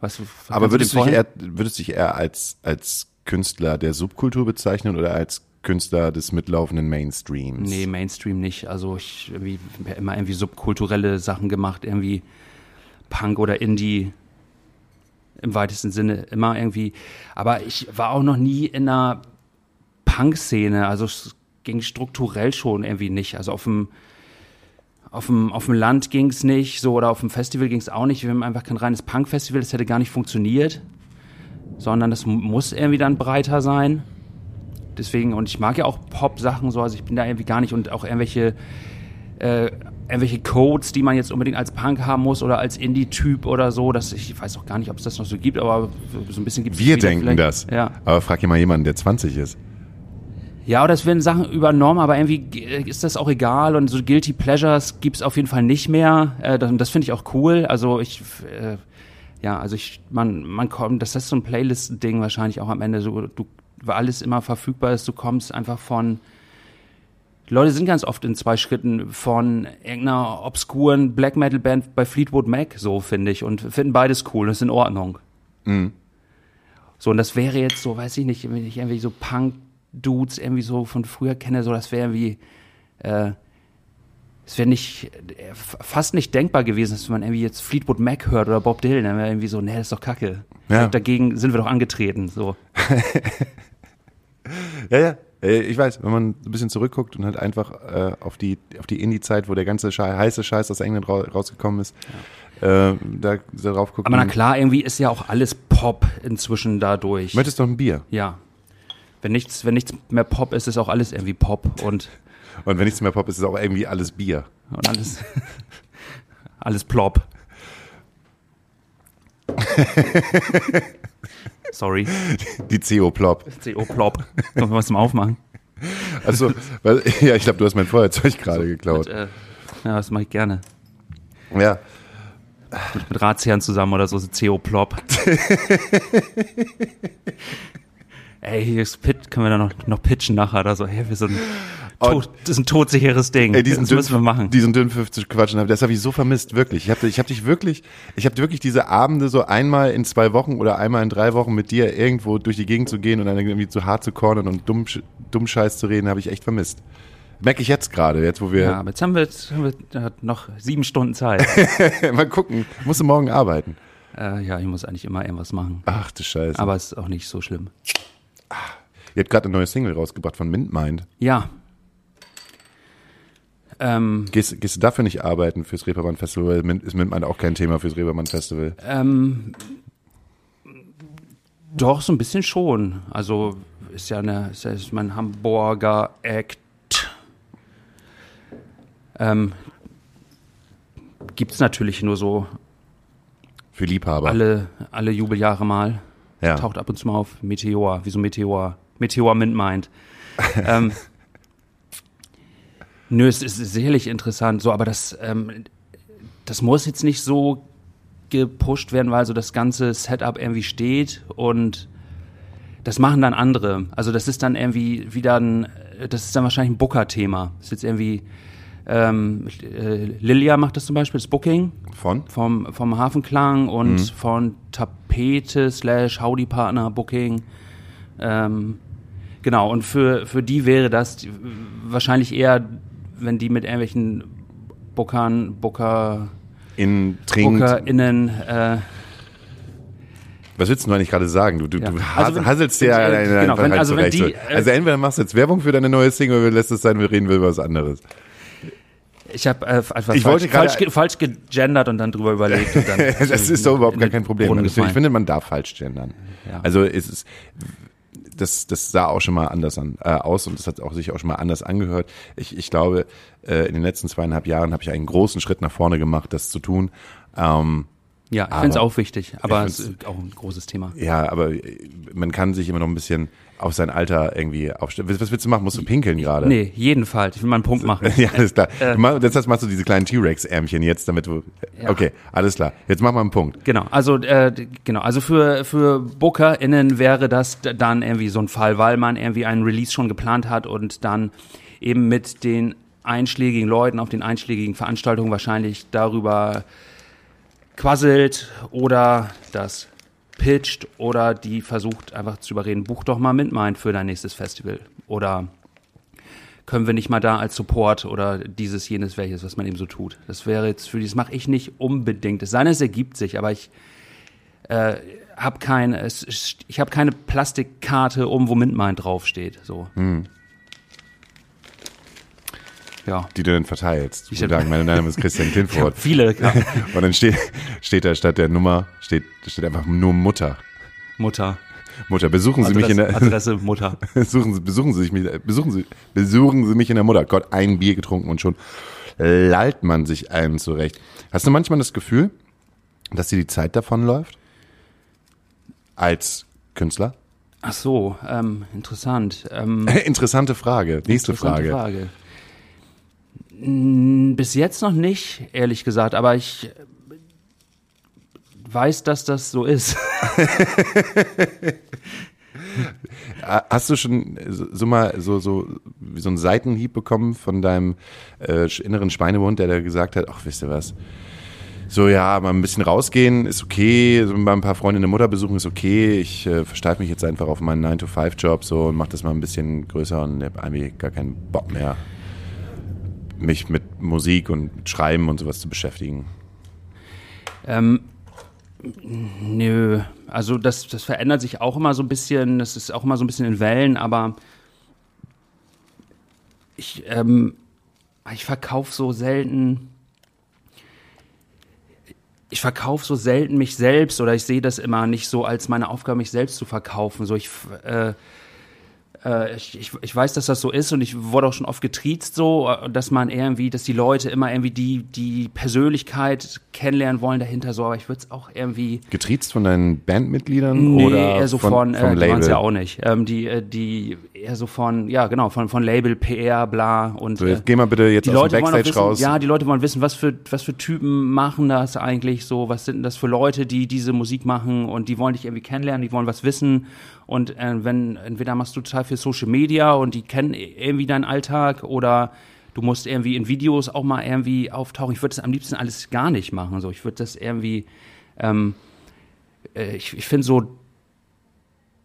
Weißt du, Aber würdest du dich eher, würdest dich eher als, als Künstler der Subkultur bezeichnen oder als Künstler des mitlaufenden Mainstreams? Nee, Mainstream nicht. Also ich irgendwie hab immer irgendwie subkulturelle Sachen gemacht, irgendwie Punk oder Indie im weitesten Sinne immer irgendwie. Aber ich war auch noch nie in einer Punk-Szene. Also es ging strukturell schon irgendwie nicht. Also auf dem auf dem, auf dem Land ging es nicht, so oder auf dem Festival ging es auch nicht. Wir haben einfach kein reines Punk-Festival, das hätte gar nicht funktioniert, sondern das mu- muss irgendwie dann breiter sein deswegen, und ich mag ja auch Pop-Sachen so, also ich bin da irgendwie gar nicht und auch irgendwelche, äh, irgendwelche Codes, die man jetzt unbedingt als Punk haben muss oder als Indie-Typ oder so, dass ich, ich weiß auch gar nicht, ob es das noch so gibt, aber so ein bisschen gibt es Wir denken das. Ja. Aber frag dir mal jemanden, der 20 ist. Ja, oder es werden Sachen übernommen, aber irgendwie äh, ist das auch egal und so Guilty Pleasures gibt's auf jeden Fall nicht mehr. Äh, das das finde ich auch cool. Also ich, äh, ja, also ich, man, man kommt, das ist so ein Playlist-Ding wahrscheinlich auch am Ende, so, du, weil alles immer verfügbar ist, du kommst einfach von, Leute sind ganz oft in zwei Schritten von irgendeiner obskuren Black Metal Band bei Fleetwood Mac, so finde ich, und finden beides cool, das ist in Ordnung. So, und das wäre jetzt so, weiß ich nicht, wenn ich irgendwie so Punk-Dudes irgendwie so von früher kenne, so, das wäre irgendwie, äh, es wäre nicht, äh, fast nicht denkbar gewesen, dass man irgendwie jetzt Fleetwood Mac hört oder Bob Dylan, dann wäre irgendwie so, nee, das ist doch kacke. Ja. Dagegen sind wir doch angetreten, so. [LAUGHS] Ja, ja. Äh, Ich weiß, wenn man ein bisschen zurückguckt und halt einfach äh, auf die auf die Indie-Zeit, wo der ganze Schei heiße Scheiß aus England ra rausgekommen ist, äh, da darauf guckt. Aber na klar, irgendwie ist ja auch alles Pop inzwischen dadurch. Möchtest du noch ein Bier? Ja. Wenn nichts, wenn nichts mehr Pop ist, ist auch alles irgendwie Pop und, [LAUGHS] Und wenn nichts mehr Pop ist, ist auch irgendwie alles Bier. und alles, [LAUGHS] alles plop. [LAUGHS] Sorry, Die CO-Plop. CO plop. Können wir was zum Aufmachen? Also, weil, ja, ich glaube, du hast mein Feuerzeug gerade geklaut. Mit, äh, ja, das mache ich gerne. Ja. Mit, mit Ratsherren zusammen oder so, so CO plop. Ey, hier ist Pit, können wir da noch, noch pitchen nachher oder so. Hey, wir sind tot, das ist ein todsicheres Ding. Ey, diesen das müssen wir machen. Diesen dünnen 50 quatschen, das habe ich so vermisst, wirklich. Ich habe ich hab dich wirklich, ich habe wirklich diese Abende so einmal in zwei Wochen oder einmal in drei Wochen mit dir irgendwo durch die Gegend zu gehen und dann irgendwie zu hart zu cornern und dumm, dumm Scheiß zu reden, habe ich echt vermisst. Merke ich jetzt gerade, jetzt wo wir, Ja, aber jetzt haben wir, jetzt haben wir noch sieben Stunden Zeit. [LAUGHS] mal gucken, musst du morgen arbeiten. äh, ja, ich muss eigentlich immer irgendwas machen. Ach du Scheiße. Aber es ist auch nicht so schlimm. Ihr habt gerade eine neue Single rausgebracht von Mintmind. Ja. Ähm, Gehst, gehst du dafür nicht arbeiten fürs Reeperbahn Festival? Ist Mintmind auch kein Thema fürs Reeperbahn Festival? ähm, doch, so ein bisschen schon. Also ist ja eine, ist ja mein Hamburger Act. Ähm, Gibt es natürlich nur so Für Liebhaber. alle, alle Jubeljahre mal. Ja. Taucht ab und zu mal auf Meteor, wie so Meteor. Meteor Mint meint. [LAUGHS] ähm, nö, es ist sicherlich interessant, so, aber das, ähm, das muss jetzt nicht so gepusht werden, weil so das ganze Setup irgendwie steht und das machen dann andere. Also das ist dann irgendwie wieder ein, das ist dann wahrscheinlich ein Booker-Thema. Das ist jetzt irgendwie, ähm, äh, Lilia macht das zum Beispiel, das Booking Von? vom, vom Hafenklang und von Tapete slash Howdy Partner Booking. Ähm, genau, und für, für die wäre das wahrscheinlich eher, wenn die mit irgendwelchen Bookern, Booker, In trinkt. BookerInnen, äh, Was willst du eigentlich gerade sagen? Du, du, Ja. du Also hasselst dir ja äh, deine genau, wenn- also wenn zurecht. die, äh, also entweder machst du jetzt Werbung für deine neue Single oder lässt es sein, wir reden über was anderes. Ich habe äh, einfach Ich falsch, wollte falsch, ge- falsch gegendert und dann drüber überlegt. Dann [LAUGHS] das ist doch überhaupt gar kein Problem. Ich finde, man darf falsch gendern. Ja. Also es ist, das, das sah auch schon mal anders an, äh, aus und das hat auch sich auch schon mal anders angehört. Ich, ich glaube, äh, in den letzten zweieinhalb Jahren habe ich einen großen Schritt nach vorne gemacht, das zu tun. Ähm, Ja, ich finde es auch wichtig, aber es ist auch ein großes Thema. ja, aber äh, man kann sich immer noch ein bisschen auf sein Alter irgendwie aufstellen. Was, willst du machen? Musst du pinkeln gerade? Nee, jedenfalls. Ich will mal einen Punkt machen. [LAUGHS] Ja, alles klar. Du mach, deshalb machst du diese kleinen T-Rex-Ärmchen jetzt, damit du. Ja. Okay, alles klar. Jetzt mach mal einen Punkt. Genau, also äh, genau, also für für BookerInnen wäre das dann irgendwie so ein Fall, weil man irgendwie einen Release schon geplant hat und dann eben mit den einschlägigen Leuten auf den einschlägigen Veranstaltungen wahrscheinlich darüber quasselt oder das pitcht oder die versucht einfach zu überreden, buch doch mal Mindmind für dein nächstes Festival oder können wir nicht mal da als Support oder dieses, jenes, welches, was man eben so tut. Das wäre jetzt für die, das mache ich nicht unbedingt. Es sei denn, es ergibt sich, aber ich äh, habe kein, ich keine Plastikkarte, um wo Mindmind draufsteht. So. Ja. Die du dann verteilst. Ich Tag, mein Name ist Christian [LAUGHS] Klinfort. Viele, ja. [LAUGHS] Und dann steht, steht da statt der Nummer, steht, steht einfach nur Mutter. Mutter. Mutter, besuchen Sie mich in Adresse, der, [LAUGHS] Adresse Mutter. besuchen Sie, besuchen Sie mich, besuchen Sie, besuchen Sie mich in der Mutter. Gott, ein Bier getrunken und schon lallt man sich einem zurecht. Hast du manchmal das Gefühl, dass dir die Zeit davonläuft? Als Künstler? Ach so, ähm, interessant. Ähm, Interessante Frage. Nächste Interessante Frage. Frage. Bis jetzt noch nicht, ehrlich gesagt, aber ich äh, weiß, dass das so ist. [LAUGHS] Hast du schon so, mal so, so, wie so einen Seitenhieb bekommen von deinem äh, inneren Schweinehund, der da gesagt hat, ach, wisst ihr was? So, ja, mal ein bisschen rausgehen ist okay, so mal ein paar Freunde eine Mutter besuchen ist okay. Ich äh, versteife mich jetzt einfach auf meinen 9-to-5-Job so und mache das mal ein bisschen größer und habe eigentlich gar keinen Bock mehr, mich mit Musik und Schreiben und sowas zu beschäftigen. Ähm, nö, also das, das verändert sich auch immer so ein bisschen, das ist auch immer so ein bisschen in Wellen, aber ich, ähm, ich verkaufe so selten, ich verkaufe so selten mich selbst oder ich sehe das immer nicht so als meine Aufgabe, mich selbst zu verkaufen. So ich, äh, ich, ich, ich weiß, dass das so ist und ich wurde auch schon oft getriezt so, äh, dass man irgendwie, dass die Leute immer irgendwie die, die Persönlichkeit kennenlernen wollen dahinter so, aber ich würde es auch irgendwie Getriezt von deinen Bandmitgliedern Nee, oder eher so von, von, vom äh, Label? ja auch nicht. Ähm, die, äh, die eher so von, ja genau, von, von Label, PR, bla und So, äh, jetzt geh mal bitte jetzt die aus Leute dem Backstage wissen, raus. ja, die Leute wollen wissen, was für, was für Typen machen das eigentlich so, was sind denn das für Leute, die diese Musik machen und die wollen dich irgendwie kennenlernen, die wollen was wissen und äh, wenn, entweder machst du total viel Social Media und die kennen irgendwie deinen Alltag oder du musst irgendwie in Videos auch mal irgendwie auftauchen. Ich würde das am liebsten alles gar nicht machen, so. Ich würde das irgendwie, ähm, äh, ich, ich finde so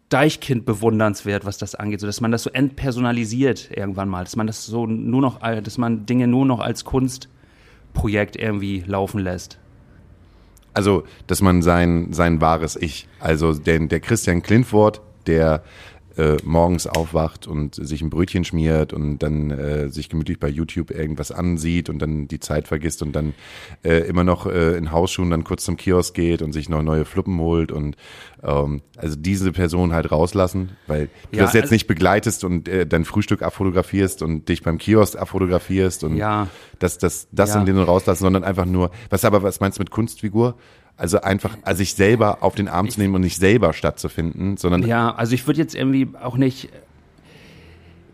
Deichkind bewundernswert, was das angeht, so dass man das so entpersonalisiert irgendwann mal, dass man das so nur noch, dass man Dinge nur noch als Kunstprojekt irgendwie laufen lässt. Also, dass man sein, sein wahres Ich, also den, der Christian Klintwort, der äh, morgens aufwacht und sich ein Brötchen schmiert und dann äh, sich gemütlich bei YouTube irgendwas ansieht und dann die Zeit vergisst und dann äh, immer noch äh, in Hausschuhen dann kurz zum Kiosk geht und sich noch neue Fluppen holt und ähm, also diese Person halt rauslassen, weil du Ja, das jetzt also- nicht begleitest und äh, dein Frühstück abfotografierst und dich beim Kiosk abfotografierst und Ja. das, das, das Ja. in den rauslassen, sondern einfach nur, was aber, was meinst du mit Kunstfigur? Also einfach, also sich selber auf den Arm zu nehmen und nicht selber stattzufinden, sondern Ja, also ich würde jetzt irgendwie auch nicht,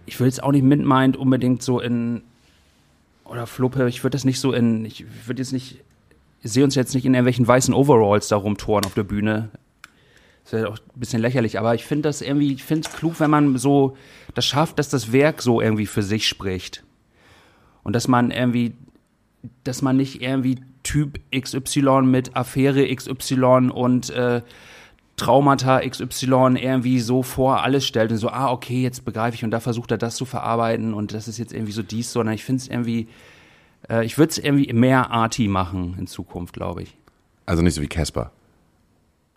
ich würde jetzt auch nicht mit meint unbedingt so in, oder Fluppe, ich würde das nicht so in, ich würde jetzt nicht, ich sehe uns jetzt nicht in irgendwelchen weißen Overalls da rumtouren auf der Bühne. Das wäre auch ein bisschen lächerlich, aber ich finde das irgendwie, ich finde es klug, wenn man so das schafft, dass das Werk so irgendwie für sich spricht. Und dass man irgendwie, dass man nicht irgendwie Typ XY mit Affäre XY und äh, Traumata XY irgendwie so vor alles stellt und so, ah, okay, jetzt begreife ich und da versucht er das zu verarbeiten und das ist jetzt irgendwie so dies, sondern ich finde es irgendwie, Äh, ich würde es irgendwie mehr arty machen in Zukunft, glaube ich. Also nicht so wie Casper.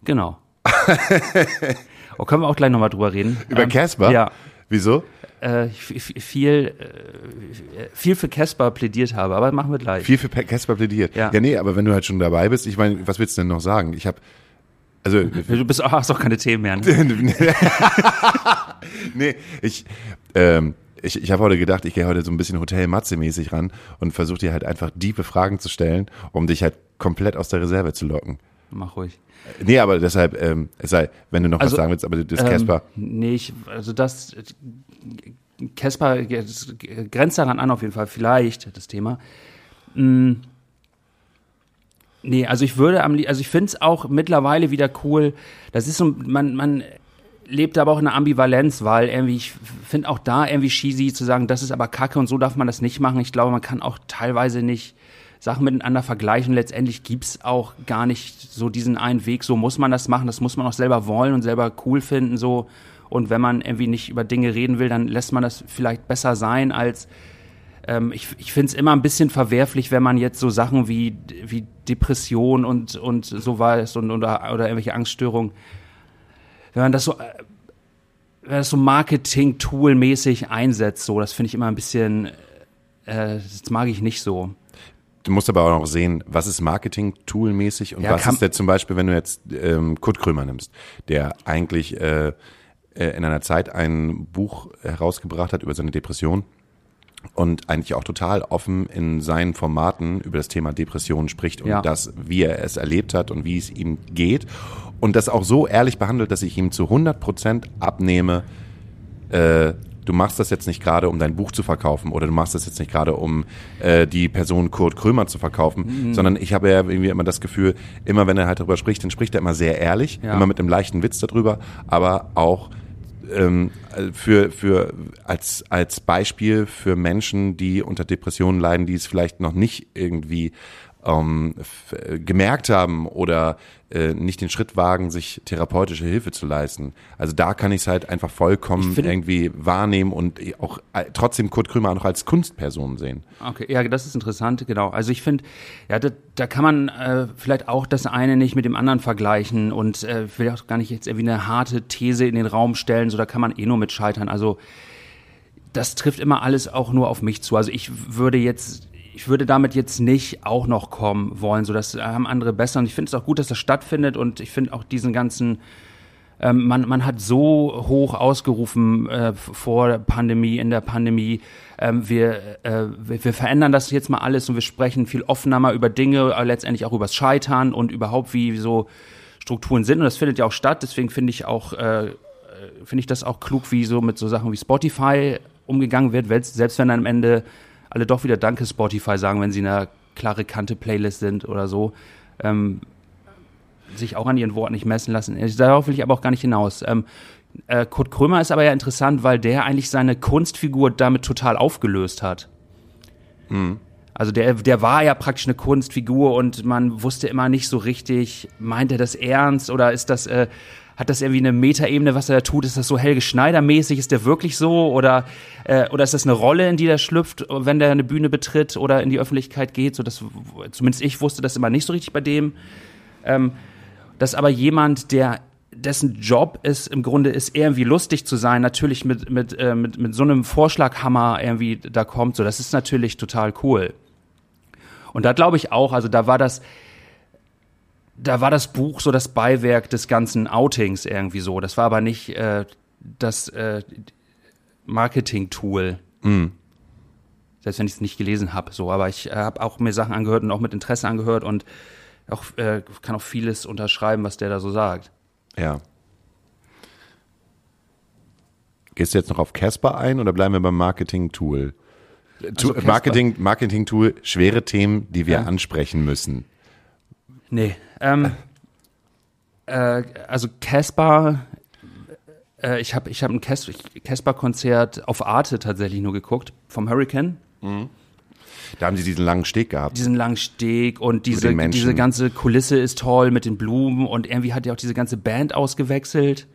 Genau. [LAUGHS] oh, können wir auch gleich nochmal drüber reden. Über Ähm, Casper? Ja. Wieso? Äh, viel, äh, viel für Casper plädiert habe, aber machen wir gleich. Viel für Pe- Casper plädiert. Ja. ja, nee, aber wenn du halt schon dabei bist, ich meine, was willst du denn noch sagen? Ich habe also [LAUGHS] Du bist, ach, hast auch keine Themen mehr. Ne? [LAUGHS] [LAUGHS] nee, ich, ähm, ich, ich habe heute gedacht, ich gehe heute so ein bisschen Hotel Matze-mäßig ran und versuche dir halt einfach diepe Fragen zu stellen, um dich halt komplett aus der Reserve zu locken. Mach ruhig. Nee, aber deshalb, ähm, es sei, wenn du noch Also, was sagen willst, aber das Ähm, Casper. nee, ich, also das, Casper grenzt daran an auf jeden Fall, vielleicht, das Thema. Mm, nee, also ich würde am, also ich finde es auch mittlerweile wieder cool, das ist so, man, man lebt aber auch in einer Ambivalenz, weil irgendwie, ich finde auch da irgendwie cheesy zu sagen, das ist aber kacke und so darf man das nicht machen. Ich glaube, man kann auch teilweise nicht Sachen miteinander vergleichen. Letztendlich gibt's auch gar nicht so diesen einen Weg, so muss man das machen, das muss man auch selber wollen und selber cool finden, so. Und wenn man irgendwie nicht über Dinge reden will, dann lässt man das vielleicht besser sein als ähm, ich, ich finde es immer ein bisschen verwerflich, wenn man jetzt so Sachen wie, wie Depression und, und sowas und, oder, oder irgendwelche Angststörungen, wenn man das so, äh, wenn das so Marketing-Tool-mäßig einsetzt, so, das finde ich immer ein bisschen, äh, das mag ich nicht so. Du musst aber auch noch sehen, was ist Marketing-Tool-mäßig und Ja, was ist der zum Beispiel, wenn du jetzt ähm, Kurt Krömer nimmst, der eigentlich äh, äh, in einer Zeit ein Buch herausgebracht hat über seine Depression und eigentlich auch total offen in seinen Formaten über das Thema Depression spricht und Ja. das, wie er es erlebt hat und wie es ihm geht und das auch so ehrlich behandelt, dass ich ihm zu 100 Prozent abnehme, äh, du machst das jetzt nicht gerade, um dein Buch zu verkaufen oder du machst das jetzt nicht gerade, um äh, die Person Kurt Krömer zu verkaufen, Mhm. sondern ich habe ja irgendwie immer das Gefühl, immer wenn er halt darüber spricht, dann spricht er immer sehr ehrlich, Ja. immer mit einem leichten Witz darüber, aber auch ähm, für, für als, als Beispiel für Menschen, die unter Depressionen leiden, die es vielleicht noch nicht irgendwie ähm, äh, gemerkt haben oder äh, nicht den Schritt wagen, sich therapeutische Hilfe zu leisten. Also da kann ich es halt einfach vollkommen irgendwie wahrnehmen und auch äh, trotzdem Kurt Krömer noch als Kunstperson sehen. Okay, ja, das ist interessant, genau. Also ich finde, ja, da, da kann man äh, vielleicht auch das eine nicht mit dem anderen vergleichen und äh, will auch gar nicht jetzt irgendwie eine harte These in den Raum stellen, so da kann man eh nur mit scheitern. Also das trifft immer alles auch nur auf mich zu. Also ich würde jetzt, ich würde damit jetzt nicht auch noch kommen wollen, so das haben andere besser. Und ich finde es auch gut, dass das stattfindet und ich finde auch diesen ganzen ähm, man, man hat so hoch ausgerufen äh, vor der Pandemie, in der Pandemie, ähm, wir, äh, wir, wir verändern das jetzt mal alles und wir sprechen viel offener mal über Dinge, äh, letztendlich auch übers Scheitern und überhaupt wie so Strukturen sind und das findet ja auch statt. Deswegen finde ich auch, äh, äh, finde ich das auch klug, wie so mit so Sachen wie Spotify umgegangen wird, selbst wenn dann am Ende alle doch wieder Danke Spotify sagen, wenn sie in einer klare Kante Playlist sind oder so. Ähm, sich auch an ihren Worten nicht messen lassen. Darauf will ich aber auch gar nicht hinaus. Ähm, äh, Kurt Krömer ist aber ja interessant, weil der eigentlich seine Kunstfigur damit total aufgelöst hat. Also der, der war ja praktisch eine Kunstfigur und man wusste immer nicht so richtig, meint er das ernst oder ist das, äh, hat das irgendwie eine Metaebene, was er da tut? Ist das so Helge Schneider-mäßig? Ist der wirklich so? Oder, äh, oder ist das eine Rolle, in die der schlüpft, wenn der eine Bühne betritt oder in die Öffentlichkeit geht? So dass, zumindest ich wusste das immer nicht so richtig bei dem. Ähm, dass aber jemand, der dessen Job es im Grunde ist, irgendwie lustig zu sein, natürlich mit, mit, äh, mit, mit so einem Vorschlaghammer irgendwie da kommt, so, das ist natürlich total cool. Und da glaube ich auch, also da war das, da war das Buch so das Beiwerk des ganzen Outings irgendwie so. Das war aber nicht äh, das äh, Marketing-Tool. Selbst wenn ich es nicht gelesen habe, so. Aber ich äh, habe auch mir Sachen angehört und auch mit Interesse angehört und auch, äh, kann auch vieles unterschreiben, was der da so sagt. Ja. Gehst du jetzt noch auf Casper ein oder bleiben wir beim Marketing-Tool? Casper- Marketing, Marketing-Tool, schwere Themen, die wir Ja. ansprechen müssen. Nee. Ähm, äh, also Casper, äh, ich habe ich hab ein Cas- Casper-Konzert auf Arte tatsächlich nur geguckt, vom Hurricane. Da haben sie diesen langen Steg gehabt. Diesen langen Steg und diese, diese ganze Kulisse ist toll mit den Blumen und irgendwie hat ja auch diese ganze Band ausgewechselt.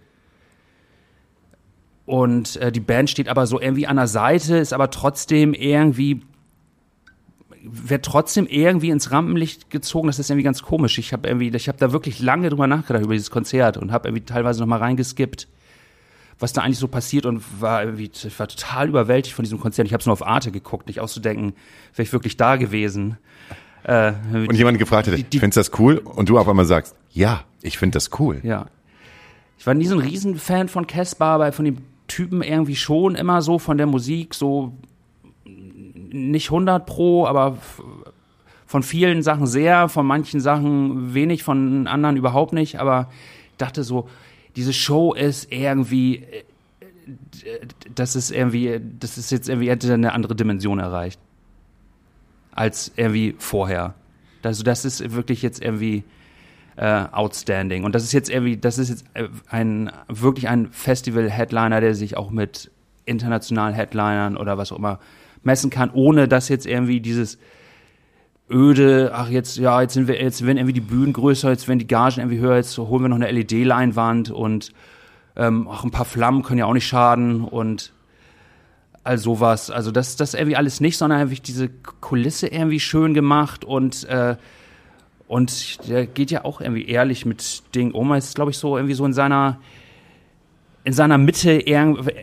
Und äh, die Band steht aber so irgendwie an der Seite, ist aber trotzdem irgendwie wird trotzdem irgendwie ins Rampenlicht gezogen. Das ist irgendwie ganz komisch. Ich habe irgendwie, ich habe da wirklich lange drüber nachgedacht über dieses Konzert und habe irgendwie teilweise noch mal reingeskippt, was da eigentlich so passiert und war irgendwie, ich war total überwältigt von diesem Konzert. Ich habe es nur auf Arte geguckt, nicht auszudenken, wäre ich wirklich da gewesen. Äh, und jemand gefragt hätte, findest du das cool? Und du auf einmal sagst, ja, ich finde das cool. Ja. Ich war nie so ein Riesenfan von Caspar, aber von dem Typen irgendwie schon immer so, von der Musik so nicht 100 pro, aber von vielen Sachen sehr, von manchen Sachen wenig, von anderen überhaupt nicht, aber ich dachte so, diese Show ist irgendwie, das ist irgendwie, das ist jetzt irgendwie, hätte eine andere Dimension erreicht. Als irgendwie vorher. Also das ist wirklich jetzt irgendwie äh, outstanding. Und das ist jetzt irgendwie, das ist jetzt äh, ein, wirklich ein Festival-Headliner, der sich auch mit internationalen Headlinern oder was auch immer messen kann, ohne dass jetzt irgendwie dieses öde, ach jetzt, ja, jetzt sind wir, jetzt werden irgendwie die Bühnen größer, jetzt werden die Gagen irgendwie höher, jetzt holen wir noch eine LED-Leinwand und ähm, auch ein paar Flammen können ja auch nicht schaden und all sowas. Also das, das irgendwie alles nicht, sondern einfach diese Kulisse irgendwie schön gemacht und äh, und der geht ja auch irgendwie ehrlich mit Ding um. Er ist, glaube ich, so irgendwie so in seiner in seiner Mitte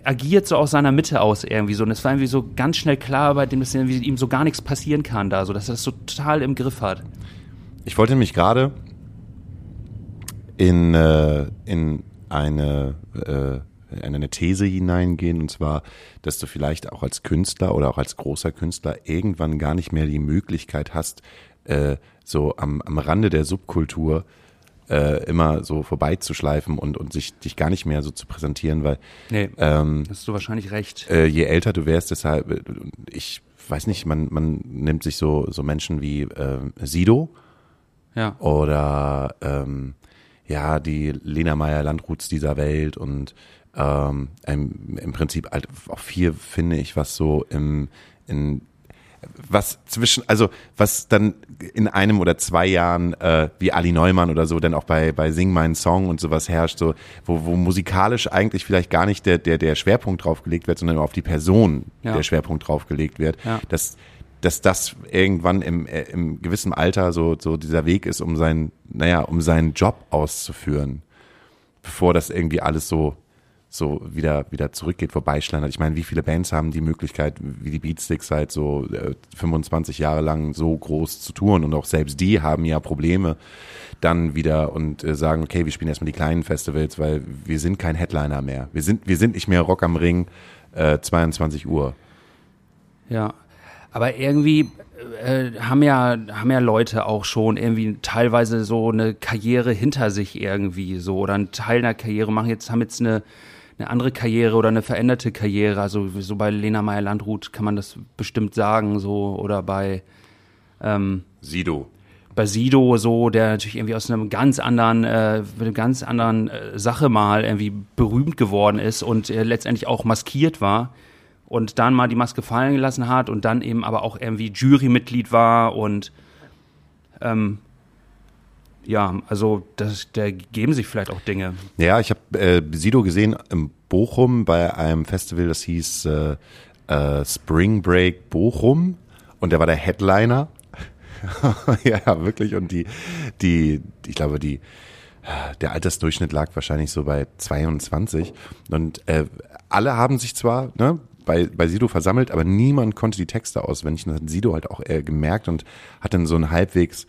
agiert so aus seiner Mitte aus irgendwie so. Und es war irgendwie so ganz schnell klar bei dem, dass ihm so gar nichts passieren kann da, so dass er das so total im Griff hat. Ich wollte mich gerade in, äh, in eine, äh, in eine These hineingehen, und zwar, dass du vielleicht auch als Künstler oder auch als großer Künstler irgendwann gar nicht mehr die Möglichkeit hast, äh, so am, am Rande der Subkultur äh, immer so vorbeizuschleifen und, und sich dich gar nicht mehr so zu präsentieren, weil nee, ähm, hast du wahrscheinlich recht. Äh, je älter du wärst, deshalb, äh, ich weiß nicht, man, man nimmt sich so, so Menschen wie äh, Sido ja. oder ähm, ja, die Lena Meyer-Landruths dieser Welt und ähm, im, im Prinzip halt auch viel, finde ich, was so im, in was zwischen, also was dann in einem oder zwei Jahren äh, wie Ali Neumann oder so dann auch bei bei Sing meinen Song und sowas herrscht, so wo, wo musikalisch eigentlich vielleicht gar nicht der der der Schwerpunkt drauf gelegt wird, sondern auf die Person ja. der Schwerpunkt drauf gelegt wird, ja. dass dass das irgendwann im, äh, im gewissen Alter so so dieser Weg ist, um seinen naja um seinen Job auszuführen, bevor das irgendwie alles so so wieder, wieder zurückgeht, vorbeischlendert. Ich meine, wie viele Bands haben die Möglichkeit, wie die Beatsticks halt so äh, 25 Jahre lang so groß zu touren und auch selbst die haben ja Probleme dann wieder und äh, sagen, okay, wir spielen erstmal die kleinen Festivals, weil wir sind kein Headliner mehr. Wir sind, wir sind nicht mehr Rock am Ring, äh, 22 Uhr. Ja, aber irgendwie äh, haben ja haben ja Leute auch schon irgendwie teilweise so eine Karriere hinter sich irgendwie so oder einen Teil einer Karriere machen jetzt haben jetzt eine eine andere Karriere oder eine veränderte Karriere. Also so bei Lena Meyer-Landrut kann man das bestimmt sagen, so oder bei ähm, Sido. Bei Sido so, der natürlich irgendwie aus einem ganz anderen, äh, einer ganz anderen äh, Sache mal irgendwie berühmt geworden ist und äh, letztendlich auch maskiert war und dann mal die Maske fallen gelassen hat und dann eben aber auch irgendwie Jurymitglied war und ähm, ja, also das, da geben sich vielleicht auch Dinge. Ja, ich habe äh, Sido gesehen im Bochum bei einem Festival, das hieß äh, äh, Spring Break Bochum und der war der Headliner. [LAUGHS] ja, wirklich. Und die, die, ich glaube, die, der Altersdurchschnitt lag wahrscheinlich so bei 22. Und äh, alle haben sich zwar ne, bei, bei Sido versammelt, aber niemand konnte die Texte auswendig. Und das hat Sido halt auch äh, gemerkt und hat dann so ein halbwegs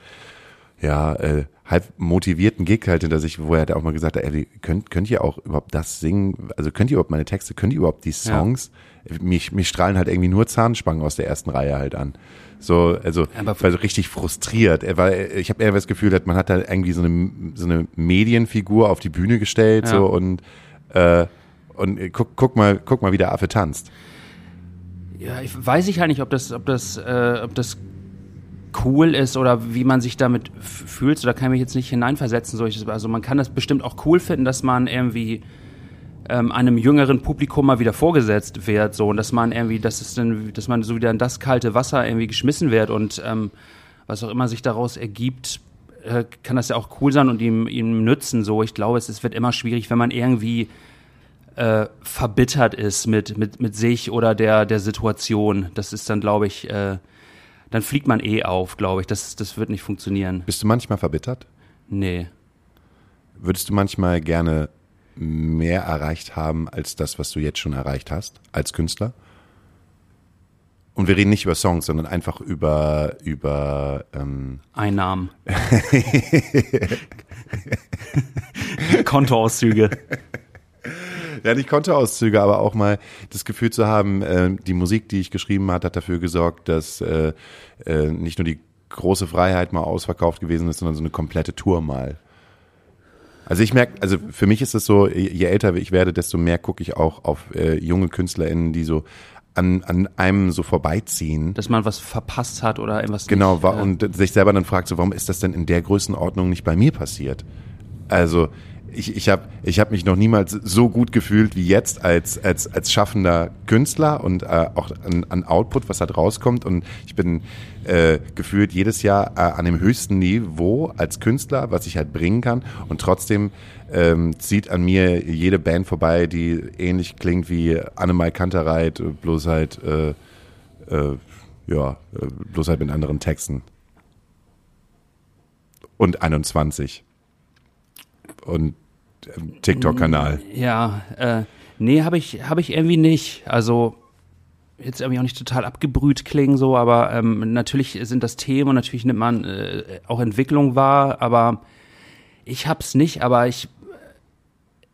ja, äh, halb motivierten Gig halt hinter sich, wo er halt auch mal gesagt hat, ey, könnt, könnt ihr auch überhaupt das singen? Also könnt ihr überhaupt meine Texte, könnt ihr überhaupt die Songs? Ja. Mich, mich strahlen halt irgendwie nur Zahnspangen aus der ersten Reihe halt an. So, also Aber war so richtig frustriert. Er war, ich habe eher das Gefühl, dass man hat da irgendwie so eine so eine Medienfigur auf die Bühne gestellt ja. so und äh, und guck, guck mal, guck mal, wie der Affe tanzt. Ja, ich weiß ich halt nicht, ob das, ob das, äh, ob das cool ist oder wie man sich damit fühlt. So, da kann ich mich jetzt nicht hineinversetzen. Solches. Also man kann das bestimmt auch cool finden, dass man irgendwie ähm, einem jüngeren Publikum mal wieder vorgesetzt wird, so und dass man irgendwie, dass es dann, dass man so wieder in das kalte Wasser irgendwie geschmissen wird und ähm, was auch immer sich daraus ergibt, äh, kann das ja auch cool sein und ihm, ihm nützen. So, ich glaube, es, es wird immer schwierig, wenn man irgendwie äh, verbittert ist mit, mit, mit sich oder der, der Situation. Das ist dann, glaube ich, äh, dann fliegt man eh auf, glaube ich. Das, das wird nicht funktionieren. Bist du manchmal verbittert? Nee. Würdest du manchmal gerne mehr erreicht haben als das, was du jetzt schon erreicht hast als Künstler? Und wir reden nicht über Songs, sondern einfach über über ähm Einnahmen. [LAUGHS] Kontoauszüge. Ja, nicht Kontoauszüge, aber auch mal das Gefühl zu haben, äh, die Musik, die ich geschrieben hat, hat dafür gesorgt, dass äh, äh, nicht nur die große Freiheit mal ausverkauft gewesen ist, sondern so eine komplette Tour mal. Also ich merke, also für mich ist es so, je älter ich werde, desto mehr gucke ich auch auf äh, junge KünstlerInnen, die so an, an einem so vorbeiziehen. Dass man was verpasst hat oder irgendwas Genau, nicht, äh, und sich selber dann fragt, so warum ist das denn in der Größenordnung nicht bei mir passiert? Also ich, ich habe ich hab mich noch niemals so gut gefühlt wie jetzt als, als, als schaffender Künstler und äh, auch an, an Output, was halt rauskommt. Und ich bin äh, gefühlt jedes Jahr äh, an dem höchsten Niveau als Künstler, was ich halt bringen kann. Und trotzdem ähm, zieht an mir jede Band vorbei, die ähnlich klingt wie Annemal Kantereit, bloß halt, äh, äh, ja, bloß halt mit anderen Texten. Und 21. Und TikTok-Kanal. Ja, äh, nee, habe ich, hab ich irgendwie nicht. Also jetzt irgendwie auch nicht total abgebrüht klingen so, aber ähm, natürlich sind das Themen und natürlich nimmt man äh, auch Entwicklung wahr, aber ich hab's nicht, aber ich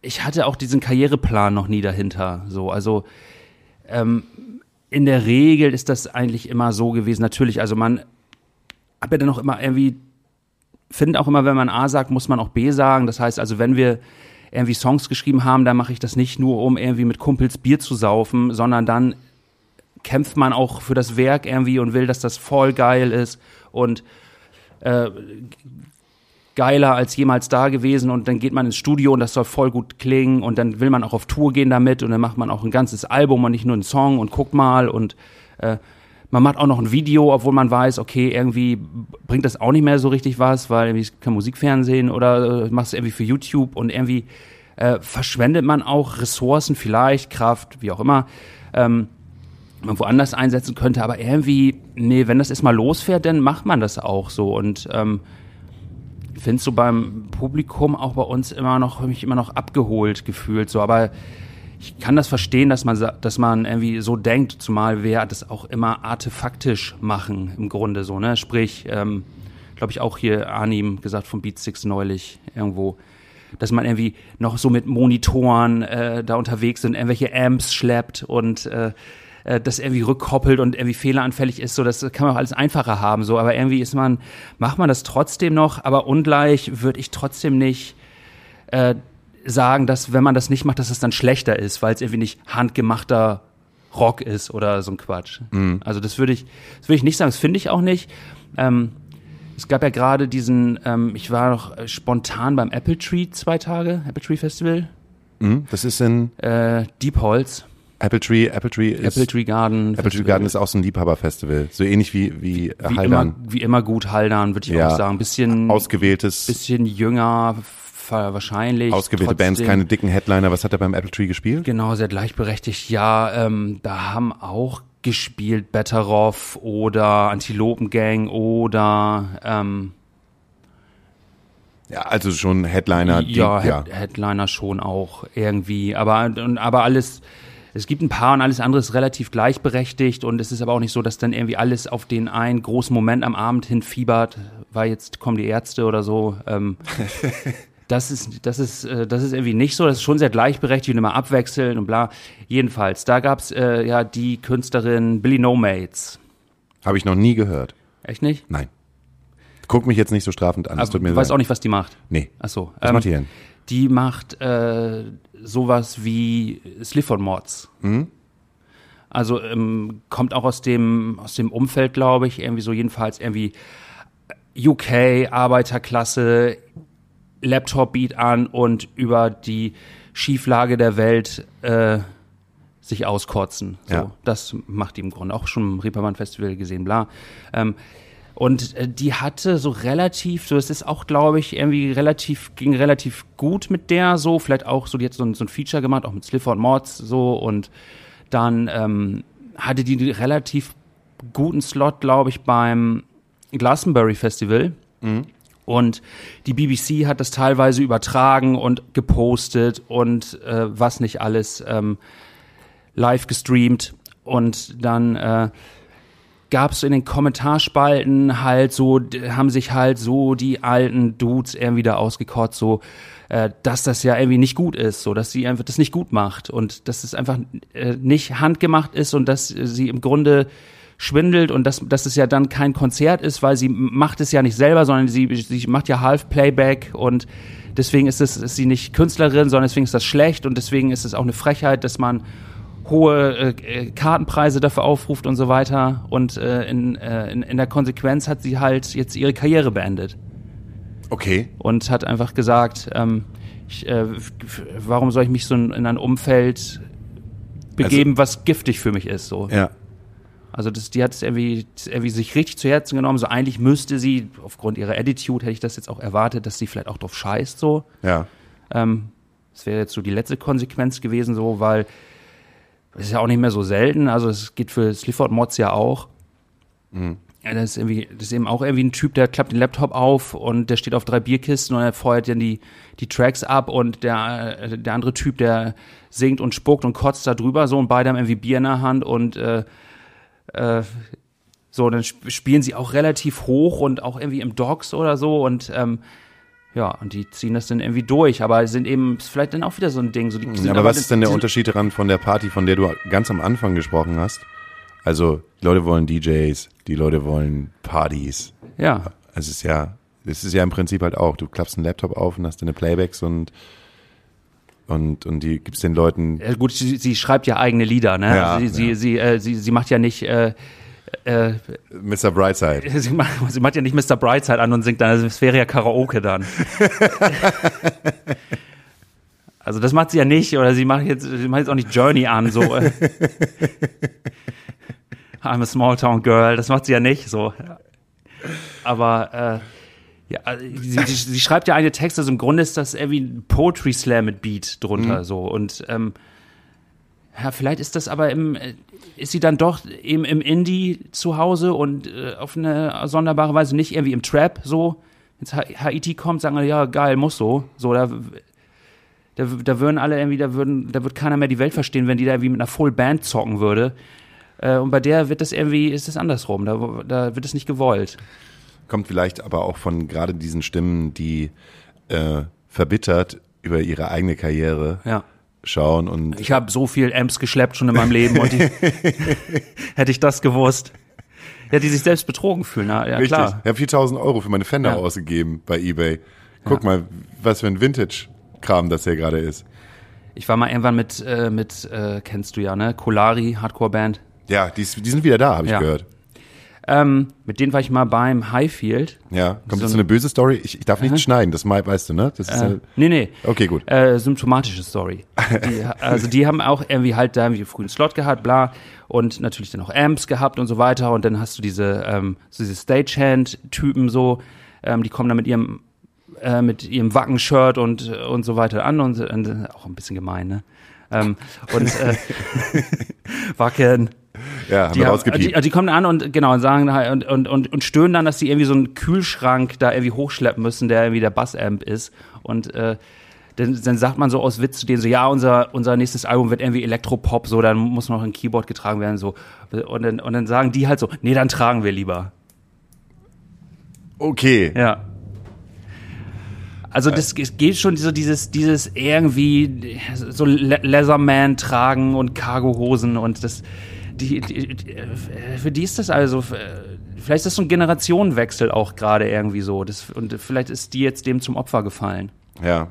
ich hatte auch diesen Karriereplan noch nie dahinter. So, also ähm, in der Regel ist das eigentlich immer so gewesen. Natürlich, also man hat ja dann auch immer irgendwie finde auch immer, wenn man A sagt, muss man auch B sagen. Das heißt also, wenn wir irgendwie Songs geschrieben haben, dann mache ich das nicht nur, um irgendwie mit Kumpels Bier zu saufen, sondern dann kämpft man auch für das Werk irgendwie und will, dass das voll geil ist und äh, geiler als jemals da gewesen und dann geht man ins Studio und das soll voll gut klingen und dann will man auch auf Tour gehen damit und dann macht man auch ein ganzes Album und nicht nur einen Song und guck mal und äh, man macht auch noch ein Video, obwohl man weiß, okay, irgendwie bringt das auch nicht mehr so richtig was, weil irgendwie kein Musikfernsehen oder äh, machst du irgendwie für YouTube und irgendwie äh, verschwendet man auch Ressourcen, vielleicht Kraft, wie auch immer, ähm, man woanders einsetzen könnte, aber irgendwie, nee, wenn das erstmal losfährt, dann macht man das auch so. Und ähm, ich finde es so beim Publikum auch bei uns immer noch, mich immer noch abgeholt gefühlt, so, aber ich kann das verstehen, dass man, dass man irgendwie so denkt, zumal wir das auch immer artefaktisch machen, im Grunde so, ne? Sprich, ähm, glaube ich auch hier Arnim gesagt vom Beat neulich irgendwo, dass man irgendwie noch so mit Monitoren äh, da unterwegs sind, irgendwelche Amps schleppt und äh, äh, das irgendwie rückkoppelt und irgendwie fehleranfällig ist, so das kann man auch alles einfacher haben, so, aber irgendwie ist man, macht man das trotzdem noch, aber ungleich würde ich trotzdem nicht äh, sagen, dass wenn man das nicht macht, dass es dann schlechter ist, weil es irgendwie nicht handgemachter Rock ist oder so ein Quatsch. Also das würde ich, das würde ich nicht sagen, das finde ich auch nicht. Ähm, es gab ja gerade diesen, ähm, ich war noch äh, spontan beim Apple Tree zwei Tage, Apple Tree Festival, Mhm, Das ist in äh, Deep Holz, Apple Tree. Apple Tree ist Apple Tree Garden. Apple Tree Garden ist auch so ein Liebhaberfestival. So ähnlich wie, wie, wie immer, Haldern. wie immer gut Haldern, würde ich Ja. auch sagen. Bisschen, Ausgewähltes, bisschen jünger, fa- wahrscheinlich. ausgewählte Bands, keine dicken Headliner. Was hat er beim Apple Tree gespielt? Genau, sehr gleichberechtigt. Ja, ähm, da haben auch gespielt Betteroff oder Antilopengang oder ähm, Ja, also schon Headliner. die- ja, ja. Head Headliner schon auch irgendwie. Aber, aber alles, es gibt ein paar und alles andere ist relativ gleichberechtigt und es ist aber auch nicht so, dass dann irgendwie alles auf den einen großen Moment am Abend hinfiebert, weil jetzt kommen die Ärzte oder so. Ähm, [LAUGHS] das ist, das ist, äh, das ist irgendwie nicht so. Das ist schon sehr gleichberechtigt und immer abwechseln und bla. Jedenfalls, da gab's äh, ja die Künstlerin Billy No Mates. Habe ich noch nie gehört. Echt nicht? Nein. Guck mich jetzt nicht so strafend an. Das Aber tut mir du weißt auch nicht, was die macht. Nee. Ach so. Was ähm, macht die denn? Die macht äh, sowas wie Slifford Mods. Mhm. Also ähm, kommt auch aus dem aus dem Umfeld, glaube ich, irgendwie so jedenfalls irgendwie UK Arbeiterklasse Laptop Beat an und über die Schieflage der Welt äh, sich auskotzen. So, Ja. das macht die im Grunde auch schon im Reeperbahn Festival gesehen, bla. Ähm, und äh, die hatte so relativ, so es ist auch, glaube ich, irgendwie relativ, ging relativ gut mit der so, vielleicht auch so, die hat so ein, so ein Feature gemacht, auch mit Slipper und Mods so und dann ähm, hatte die relativ guten Slot, glaube ich, beim Glastonbury Festival. Und die BBC hat das teilweise übertragen und gepostet und äh, was nicht alles ähm, live gestreamt. Und dann äh, gab es in den Kommentarspalten halt so, haben sich halt so die alten Dudes irgendwie da ausgekotzt, so, äh, dass das ja irgendwie nicht gut ist, so, dass sie einfach das nicht gut macht und dass es einfach äh, nicht handgemacht ist und dass sie im Grunde schwindelt und dass, dass es ja dann kein Konzert ist, weil sie macht es ja nicht selber, sondern sie, sie macht ja half Playback und deswegen ist es ist sie nicht Künstlerin, sondern deswegen ist das schlecht und deswegen ist es auch eine Frechheit, dass man hohe äh, äh, Kartenpreise dafür aufruft und so weiter. Und äh, in, äh, in, in der Konsequenz hat sie halt jetzt ihre Karriere beendet Okay. und hat einfach gesagt, ähm, ich, äh, warum soll ich mich so in, in ein Umfeld begeben, was giftig für mich ist. So. Ja. Also das, die hat es irgendwie, irgendwie sich richtig zu Herzen genommen. So eigentlich müsste sie, aufgrund ihrer Attitude hätte ich das jetzt auch erwartet, dass sie vielleicht auch drauf scheißt so. Ja. Ähm, das wäre jetzt so die letzte Konsequenz gewesen, so, weil es ist ja auch nicht mehr so selten. Also es geht für Slifford Mods ja auch. Ja, das ist irgendwie, das ist eben auch irgendwie ein Typ, der klappt den Laptop auf und der steht auf drei Bierkisten und er feuert dann die, die Tracks ab und der, äh, der andere Typ, der singt und spuckt und kotzt da drüber so und beide haben irgendwie Bier in der Hand und äh, äh, so, dann sp spielen sie auch relativ hoch und auch irgendwie im Docks oder so und ähm, ja, und die ziehen das dann irgendwie durch, aber sind eben vielleicht dann auch wieder so ein Ding. So, die sind aber was ist denn der Unterschied daran von der Party, von der du ganz am Anfang gesprochen hast? Also, die Leute wollen DJs, die Leute wollen Partys. Ja, Es ist ja, es ist ja im Prinzip halt auch, du klappst einen Laptop auf und hast deine Playbacks und und und die gibst den Leuten Ja, gut, sie, sie schreibt ja eigene Lieder, ne? Ja, sie, sie, ja. sie, äh, sie, sie macht ja nicht, äh, äh, Mr. Brightside. [LAUGHS] sie, macht, sie macht ja nicht Mr. Brightside an und singt dann, also es wäre ja Karaoke dann. [LAUGHS] also das macht sie ja nicht, oder sie macht jetzt, sie macht jetzt auch nicht Journey an, so. [LAUGHS] I'm a small town girl, das macht sie ja nicht, so. Aber, äh, ja, also sie, sie, sie schreibt ja eine Texte, also im Grunde ist das irgendwie ein Poetry Slam mit Beat drunter, so. Und, ähm, ja, vielleicht ist das aber im, äh, ist sie dann doch eben im Indie zu Hause und äh, auf eine sonderbare Weise nicht irgendwie im Trap so. Jetzt Ha- Haiti kommt, sagen alle, ja, geil, muss so. So, da, da, da würden alle irgendwie, da würden, da wird keiner mehr die Welt verstehen, wenn die da irgendwie mit einer Full Band zocken würde. Äh, und bei der wird das irgendwie, ist es andersrum, da, da wird es nicht gewollt. Kommt vielleicht aber auch von gerade diesen Stimmen, die äh, verbittert über ihre eigene Karriere Ja. schauen und Ich habe so viel Amps geschleppt schon in meinem Leben und die, [LAUGHS] hätte ich das gewusst. Ja, die sich selbst betrogen fühlen, na, ja Richtig. klar. Ich habe 4000 Euro für meine Fender Ja. ausgegeben bei eBay. Guck mal, was für ein Vintage-Kram das hier gerade ist. Ich war mal irgendwann mit, äh, mit äh, kennst du ja, ne? Kolari, Hardcore-Band. Ja, die, die sind wieder da, habe ich Ja. gehört. Ähm, mit denen war ich mal beim Highfield. Ja, kommt So jetzt ein- eine böse Story? Ich, ich darf nicht schneiden, das mei- weißt du, ne? Das ist Äh, eine, nee, nee. okay, gut. Äh, symptomatische Story. Die, [LAUGHS] also die haben auch irgendwie halt da irgendwie frühen Slot gehabt, bla. Und natürlich dann auch Amps gehabt und so weiter. Und dann hast du diese, ähm, so diese Stagehand-Typen so, ähm, die kommen dann mit ihrem äh, mit ihrem Wacken-Shirt und, und so weiter an und, und äh, auch ein bisschen gemein, ne? Ähm, und äh, [LAUGHS] Wacken, Ja, haben die, haben, die, die kommen an und genau und sagen halt und, und, und, und stöhnen dann, dass sie irgendwie so einen Kühlschrank da irgendwie hochschleppen müssen, der irgendwie der Bassamp ist. Und äh, dann, dann sagt man so aus Witz zu denen so, ja, unser, unser nächstes Album wird irgendwie Elektropop, so, dann muss noch ein Keyboard getragen werden, so. Und dann, und dann sagen die halt so, nee, dann tragen wir lieber. Okay. Ja. Also das es geht schon so dieses dieses irgendwie so Le Leatherman tragen und Cargohosen und das die, die, die für die ist das also äh, vielleicht ist das so ein Generationenwechsel auch gerade irgendwie so das und vielleicht ist die jetzt dem zum Opfer gefallen. Ja.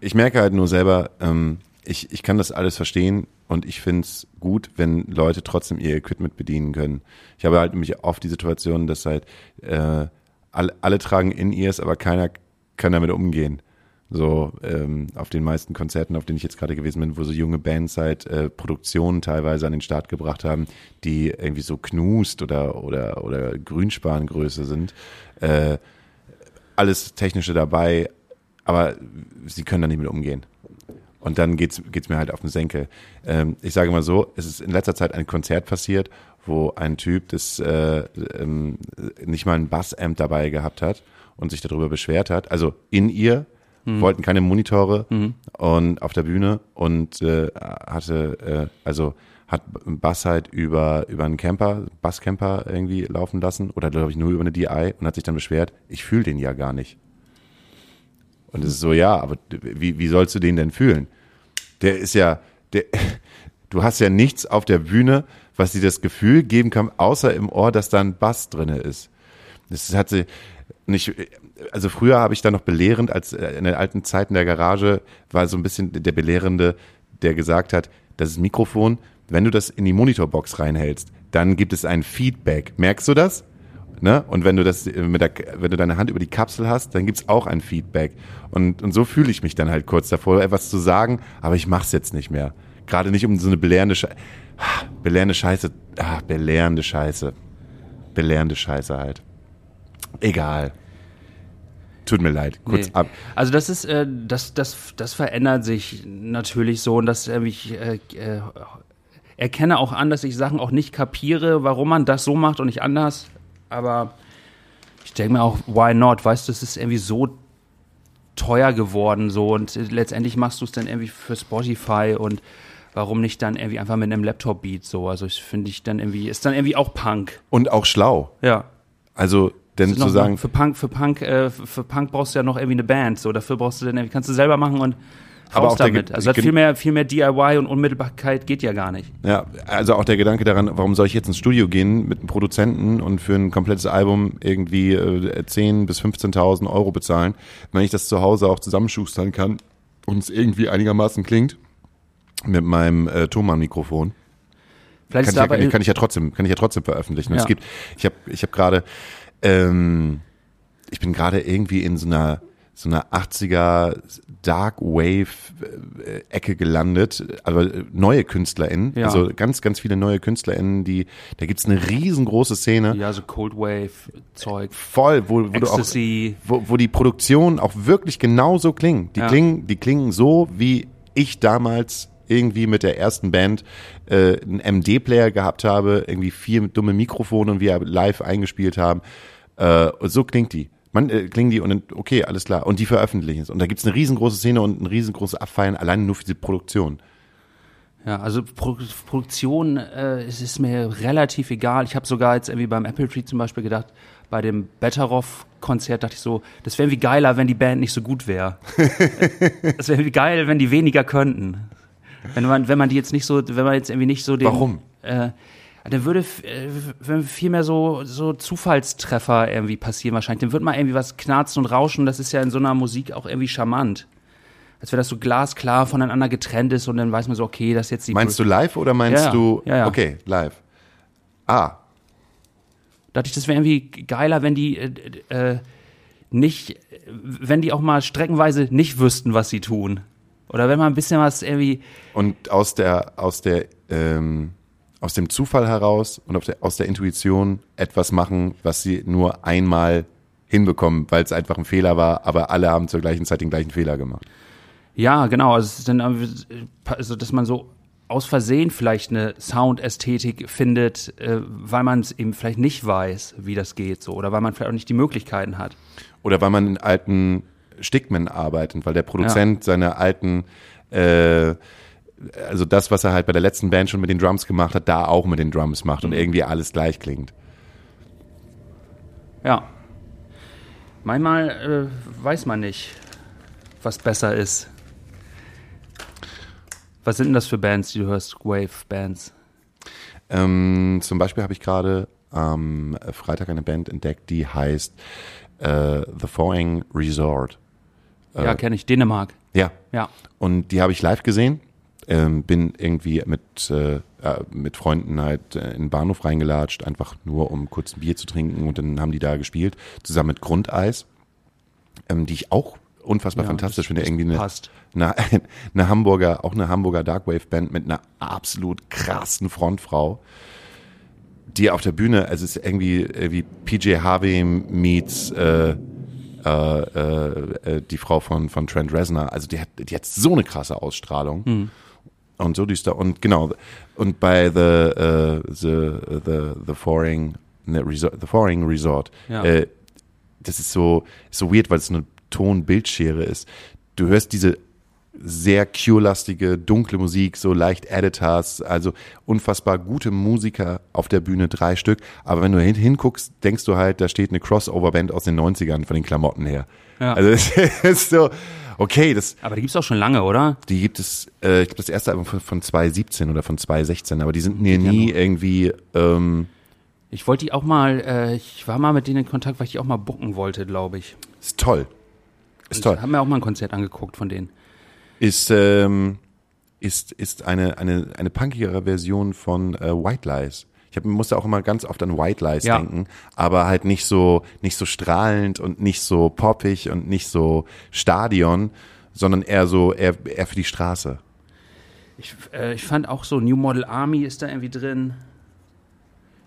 Ich merke halt nur selber, ähm, ich, ich kann das alles verstehen und ich find's gut, wenn Leute trotzdem ihr Equipment bedienen können. Ich habe halt nämlich oft die Situation, dass halt äh, alle, alle tragen In-Ears, aber keiner kann damit umgehen. So ähm, auf den meisten Konzerten, auf denen ich jetzt gerade gewesen bin, wo so junge Bands halt äh, Produktionen teilweise an den Start gebracht haben, die irgendwie so knust oder oder oder Grünspangröße sind. Äh, alles Technische dabei, aber sie können da nicht mit umgehen. Und dann geht's geht's mir halt auf den Senkel. Ähm, ich sage mal so, es ist in letzter Zeit ein Konzert passiert, wo ein Typ das äh, ähm, nicht mal ein Bassamp dabei gehabt hat und sich darüber beschwert hat. Also in ihr Mhm. wollten keine Monitore und auf der Bühne und äh, hatte äh, also hat Bass halt über über einen Camper, Basscamper irgendwie laufen lassen oder glaube ich nur über eine DI und hat sich dann beschwert, ich fühle den ja gar nicht. Und es ist so, ja, aber wie, wie sollst du den denn fühlen? Der ist ja, der, [LAUGHS] du hast ja nichts auf der Bühne, was dir das Gefühl geben kann, außer im Ohr, dass da ein Bass drinne ist. Das hat sie nicht, also früher habe ich da noch belehrend, als äh, in den alten Zeiten der Garage war so ein bisschen der Belehrende, der gesagt hat, das ist Mikrofon, wenn du das in die Monitorbox reinhältst, dann gibt es ein Feedback. Merkst du das? Ne? Und wenn du das äh, mit der, wenn du deine Hand über die Kapsel hast, dann gibt's auch ein Feedback. Und, und so fühle ich mich dann halt kurz davor, etwas zu sagen, aber ich mach's jetzt nicht mehr. Gerade nicht um so eine belehrende Scheiße. Belehrende Scheiße. Ah, belehrende Scheiße. Belehrende Scheiße halt. Egal. Tut mir leid. Kurz Nee. ab. Also das ist, äh, das, das, das verändert sich natürlich so und das äh, ich äh, äh, erkenne auch an, dass ich Sachen auch nicht kapiere, warum man das so macht und nicht anders. Aber ich denke mir auch, why not? Weißt du, es ist irgendwie so teuer geworden so und letztendlich machst du es dann irgendwie für Spotify und warum nicht dann irgendwie einfach mit einem Laptop-Beat so? Also ich finde ich dann irgendwie, ist dann irgendwie auch Punk. Und auch schlau. Ja. Also, denn zu sagen, für Punk, für Punk, äh, für Punk brauchst du ja noch irgendwie eine Band. So, dafür brauchst du dann irgendwie, kannst du selber machen und Aber auch damit. Also viel mehr, viel mehr DIY und Unmittelbarkeit geht ja gar nicht. Ja, also auch der Gedanke daran, warum soll ich jetzt ins Studio gehen mit einem Produzenten und für ein komplettes Album irgendwie äh, 10.000 bis 15.000 Euro bezahlen, wenn ich das zu Hause auch zusammenschustern kann und es irgendwie einigermaßen klingt mit meinem äh, Thomann-Mikrofon. Vielleicht Kann ist ich, ja, kann, kann ich ja trotzdem, kann ich ja trotzdem veröffentlichen. Ja. Es gibt, ich habe, ich habe gerade, ähm, ich bin gerade irgendwie in so einer so einer 80er Dark Wave äh, Ecke gelandet, aber äh, neue KünstlerInnen, Ja. also ganz ganz viele neue KünstlerInnen, die da gibt's eine riesengroße Szene, ja, so Cold Wave Zeug, voll, wo, wo du auch wo, wo die Produktionen auch wirklich genauso klingen. Die Ja. klingen, die klingen so, wie ich damals irgendwie mit der ersten Band äh, einen MD-Player gehabt habe, irgendwie vier dumme Mikrofone und wir live eingespielt haben. Äh, und so klingt die. Man, äh, klingen die und dann, okay, alles klar. Und die veröffentlichen es. Und da gibt's eine riesengroße Szene und ein riesengroßes Abfeiern, allein nur für die Produktion. Ja, also Pro Produktion, äh, es ist mir relativ egal. Ich habe sogar jetzt irgendwie beim Apple Tree zum Beispiel gedacht, bei dem Betteroff-Konzert dachte ich so, das wäre irgendwie geiler, wenn die Band nicht so gut wäre. [LAUGHS] das wäre irgendwie geil, wenn die weniger könnten. Wenn man, wenn man die jetzt nicht so, wenn man jetzt irgendwie nicht so den. Warum? Äh, dann würde äh, viel mehr so, so Zufallstreffer irgendwie passieren wahrscheinlich. Dann wird mal irgendwie was knarzen und rauschen. Das ist ja in so einer Musik auch irgendwie charmant. Als wenn das so glasklar voneinander getrennt ist und dann weiß man so, okay, das ist jetzt die Meinst du live oder meinst ja. du, Ja, ja. okay, live. Ah, dachte ich, das wäre irgendwie geiler, wenn die äh, äh, nicht, wenn die auch mal streckenweise nicht wüssten, was sie tun. Oder wenn man ein bisschen was irgendwie, Und aus der, aus der, ähm, aus dem Zufall heraus und der, aus der Intuition etwas machen, was sie nur einmal hinbekommen, weil es einfach ein Fehler war, aber alle haben zur gleichen Zeit den gleichen Fehler gemacht. ja, genau, also, dann, also dass man so aus Versehen vielleicht eine Soundästhetik findet, äh, weil man es eben vielleicht nicht weiß, wie das geht, so, oder weil man vielleicht auch nicht die Möglichkeiten hat. Oder weil man in alten Stigmen arbeitet, weil der Produzent seine alten, äh, also das, was er halt bei der letzten Band schon mit den Drums gemacht hat, da auch mit den Drums macht und irgendwie alles gleich klingt. Ja. Manchmal äh, weiß man nicht, was besser ist. Was sind denn das für Bands, die du hörst? Wave-Bands. Ähm, zum Beispiel habe ich gerade am Freitag eine Band entdeckt, die heißt äh, The Foing Resort. Ja, kenne ich. Dänemark. Ja. Ja. Und die habe ich live gesehen. Ähm, bin irgendwie mit, äh, äh, mit Freunden halt äh, in den Bahnhof reingelatscht, einfach nur um kurz ein Bier zu trinken und dann haben die da gespielt, zusammen mit Grundeis, ähm, die ich auch unfassbar Ja, fantastisch das- finde. das Irgendwie eine, passt. eine, [LAUGHS] eine Hamburger, auch eine Hamburger Darkwave-Band mit einer absolut krassen Frontfrau, die auf der Bühne, also es ist irgendwie äh, wie PJ Harvey meets äh, äh, äh, äh, die Frau von, von Trent Reznor. Also die hat, die hat so eine krasse Ausstrahlung. Und so düster. Und genau. Und bei The, uh, the, the, the Foreign, ne, Resort, The Foreign Resort, Ja. äh, das ist so, so weird, weil es eine Ton-Bildschere ist. Du hörst diese sehr Cure-lastige, dunkle Musik, so leicht Editors, also unfassbar gute Musiker auf der Bühne, drei Stück. Aber wenn du hin, hinguckst, denkst du halt, da steht eine Crossover-Band aus den 90ern von den Klamotten her. Ja. Also [LAUGHS] es ist so, okay, das, Aber die gibt's auch schon lange, oder? die gibt es, äh, ich glaube, das erste Album von, von 2017 oder von 2016, aber die sind mir nie irgendwie, ähm, Ich wollte die auch mal, äh, ich war mal mit denen in Kontakt, weil ich die auch mal bucken wollte, glaube ich. ist toll. Ist toll. Haben mir auch mal ein Konzert angeguckt von denen. Ist, ähm, ist, ist eine, eine, eine punkigere Version von äh, White Lies. Ich hab, musste auch immer ganz oft an White Lies Ja. denken, aber halt nicht so, nicht so strahlend und nicht so poppig und nicht so Stadion, sondern eher so, eher, eher für die Straße. Ich, äh, ich fand auch so New Model Army ist da irgendwie drin.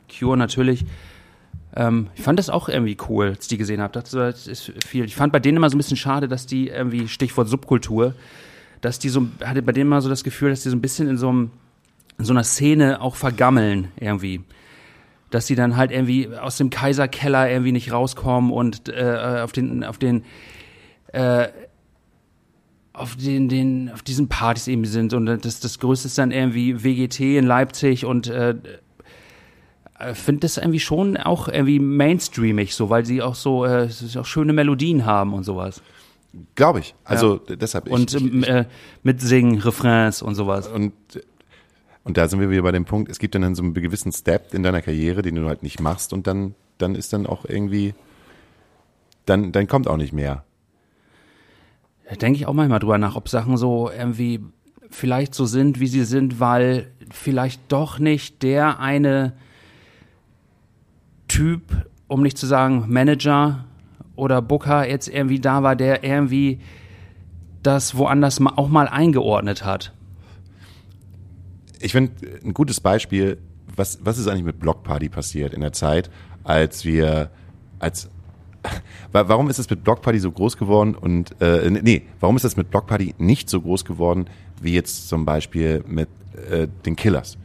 Cure natürlich. Ähm, ich fand das auch irgendwie cool, als ich die gesehen habe. Das, das ist viel. Ich fand bei denen immer so ein bisschen schade, dass die irgendwie, Stichwort Subkultur, dass die so, hatte bei denen immer so das Gefühl, dass die so ein bisschen in so, einem, in so einer Szene auch vergammeln irgendwie. Dass sie dann halt irgendwie aus dem Kaiserkeller irgendwie nicht rauskommen und äh, auf den, auf den, äh, auf den, den, auf diesen Partys eben sind und das, das Größte ist dann irgendwie WGT in Leipzig und äh, äh, finde das irgendwie schon auch irgendwie mainstreamig so, weil sie auch so äh, auch schöne Melodien haben und sowas. Glaube ich. Also deshalb. Ich, Und ich, ähm, äh, mitsingen, Refrains und sowas. und und da sind wir wieder bei dem Punkt, es gibt dann so einen gewissen Step in deiner Karriere, den du halt nicht machst und dann dann ist dann auch irgendwie dann dann kommt auch nicht mehr. Da denke ich auch manchmal drüber nach, ob Sachen so irgendwie vielleicht so sind, wie sie sind, weil vielleicht doch nicht der eine Typ, um nicht zu sagen Manager oder Booker jetzt irgendwie da war, der irgendwie das woanders auch mal eingeordnet hat. Ich finde ein gutes Beispiel, was was ist eigentlich mit Blockparty passiert in der Zeit, als wir als [LAUGHS] Wa- Warum ist es mit Blockparty so groß geworden und äh, nee, warum ist das mit Blockparty nicht so groß geworden wie jetzt zum Beispiel mit äh, den Killers?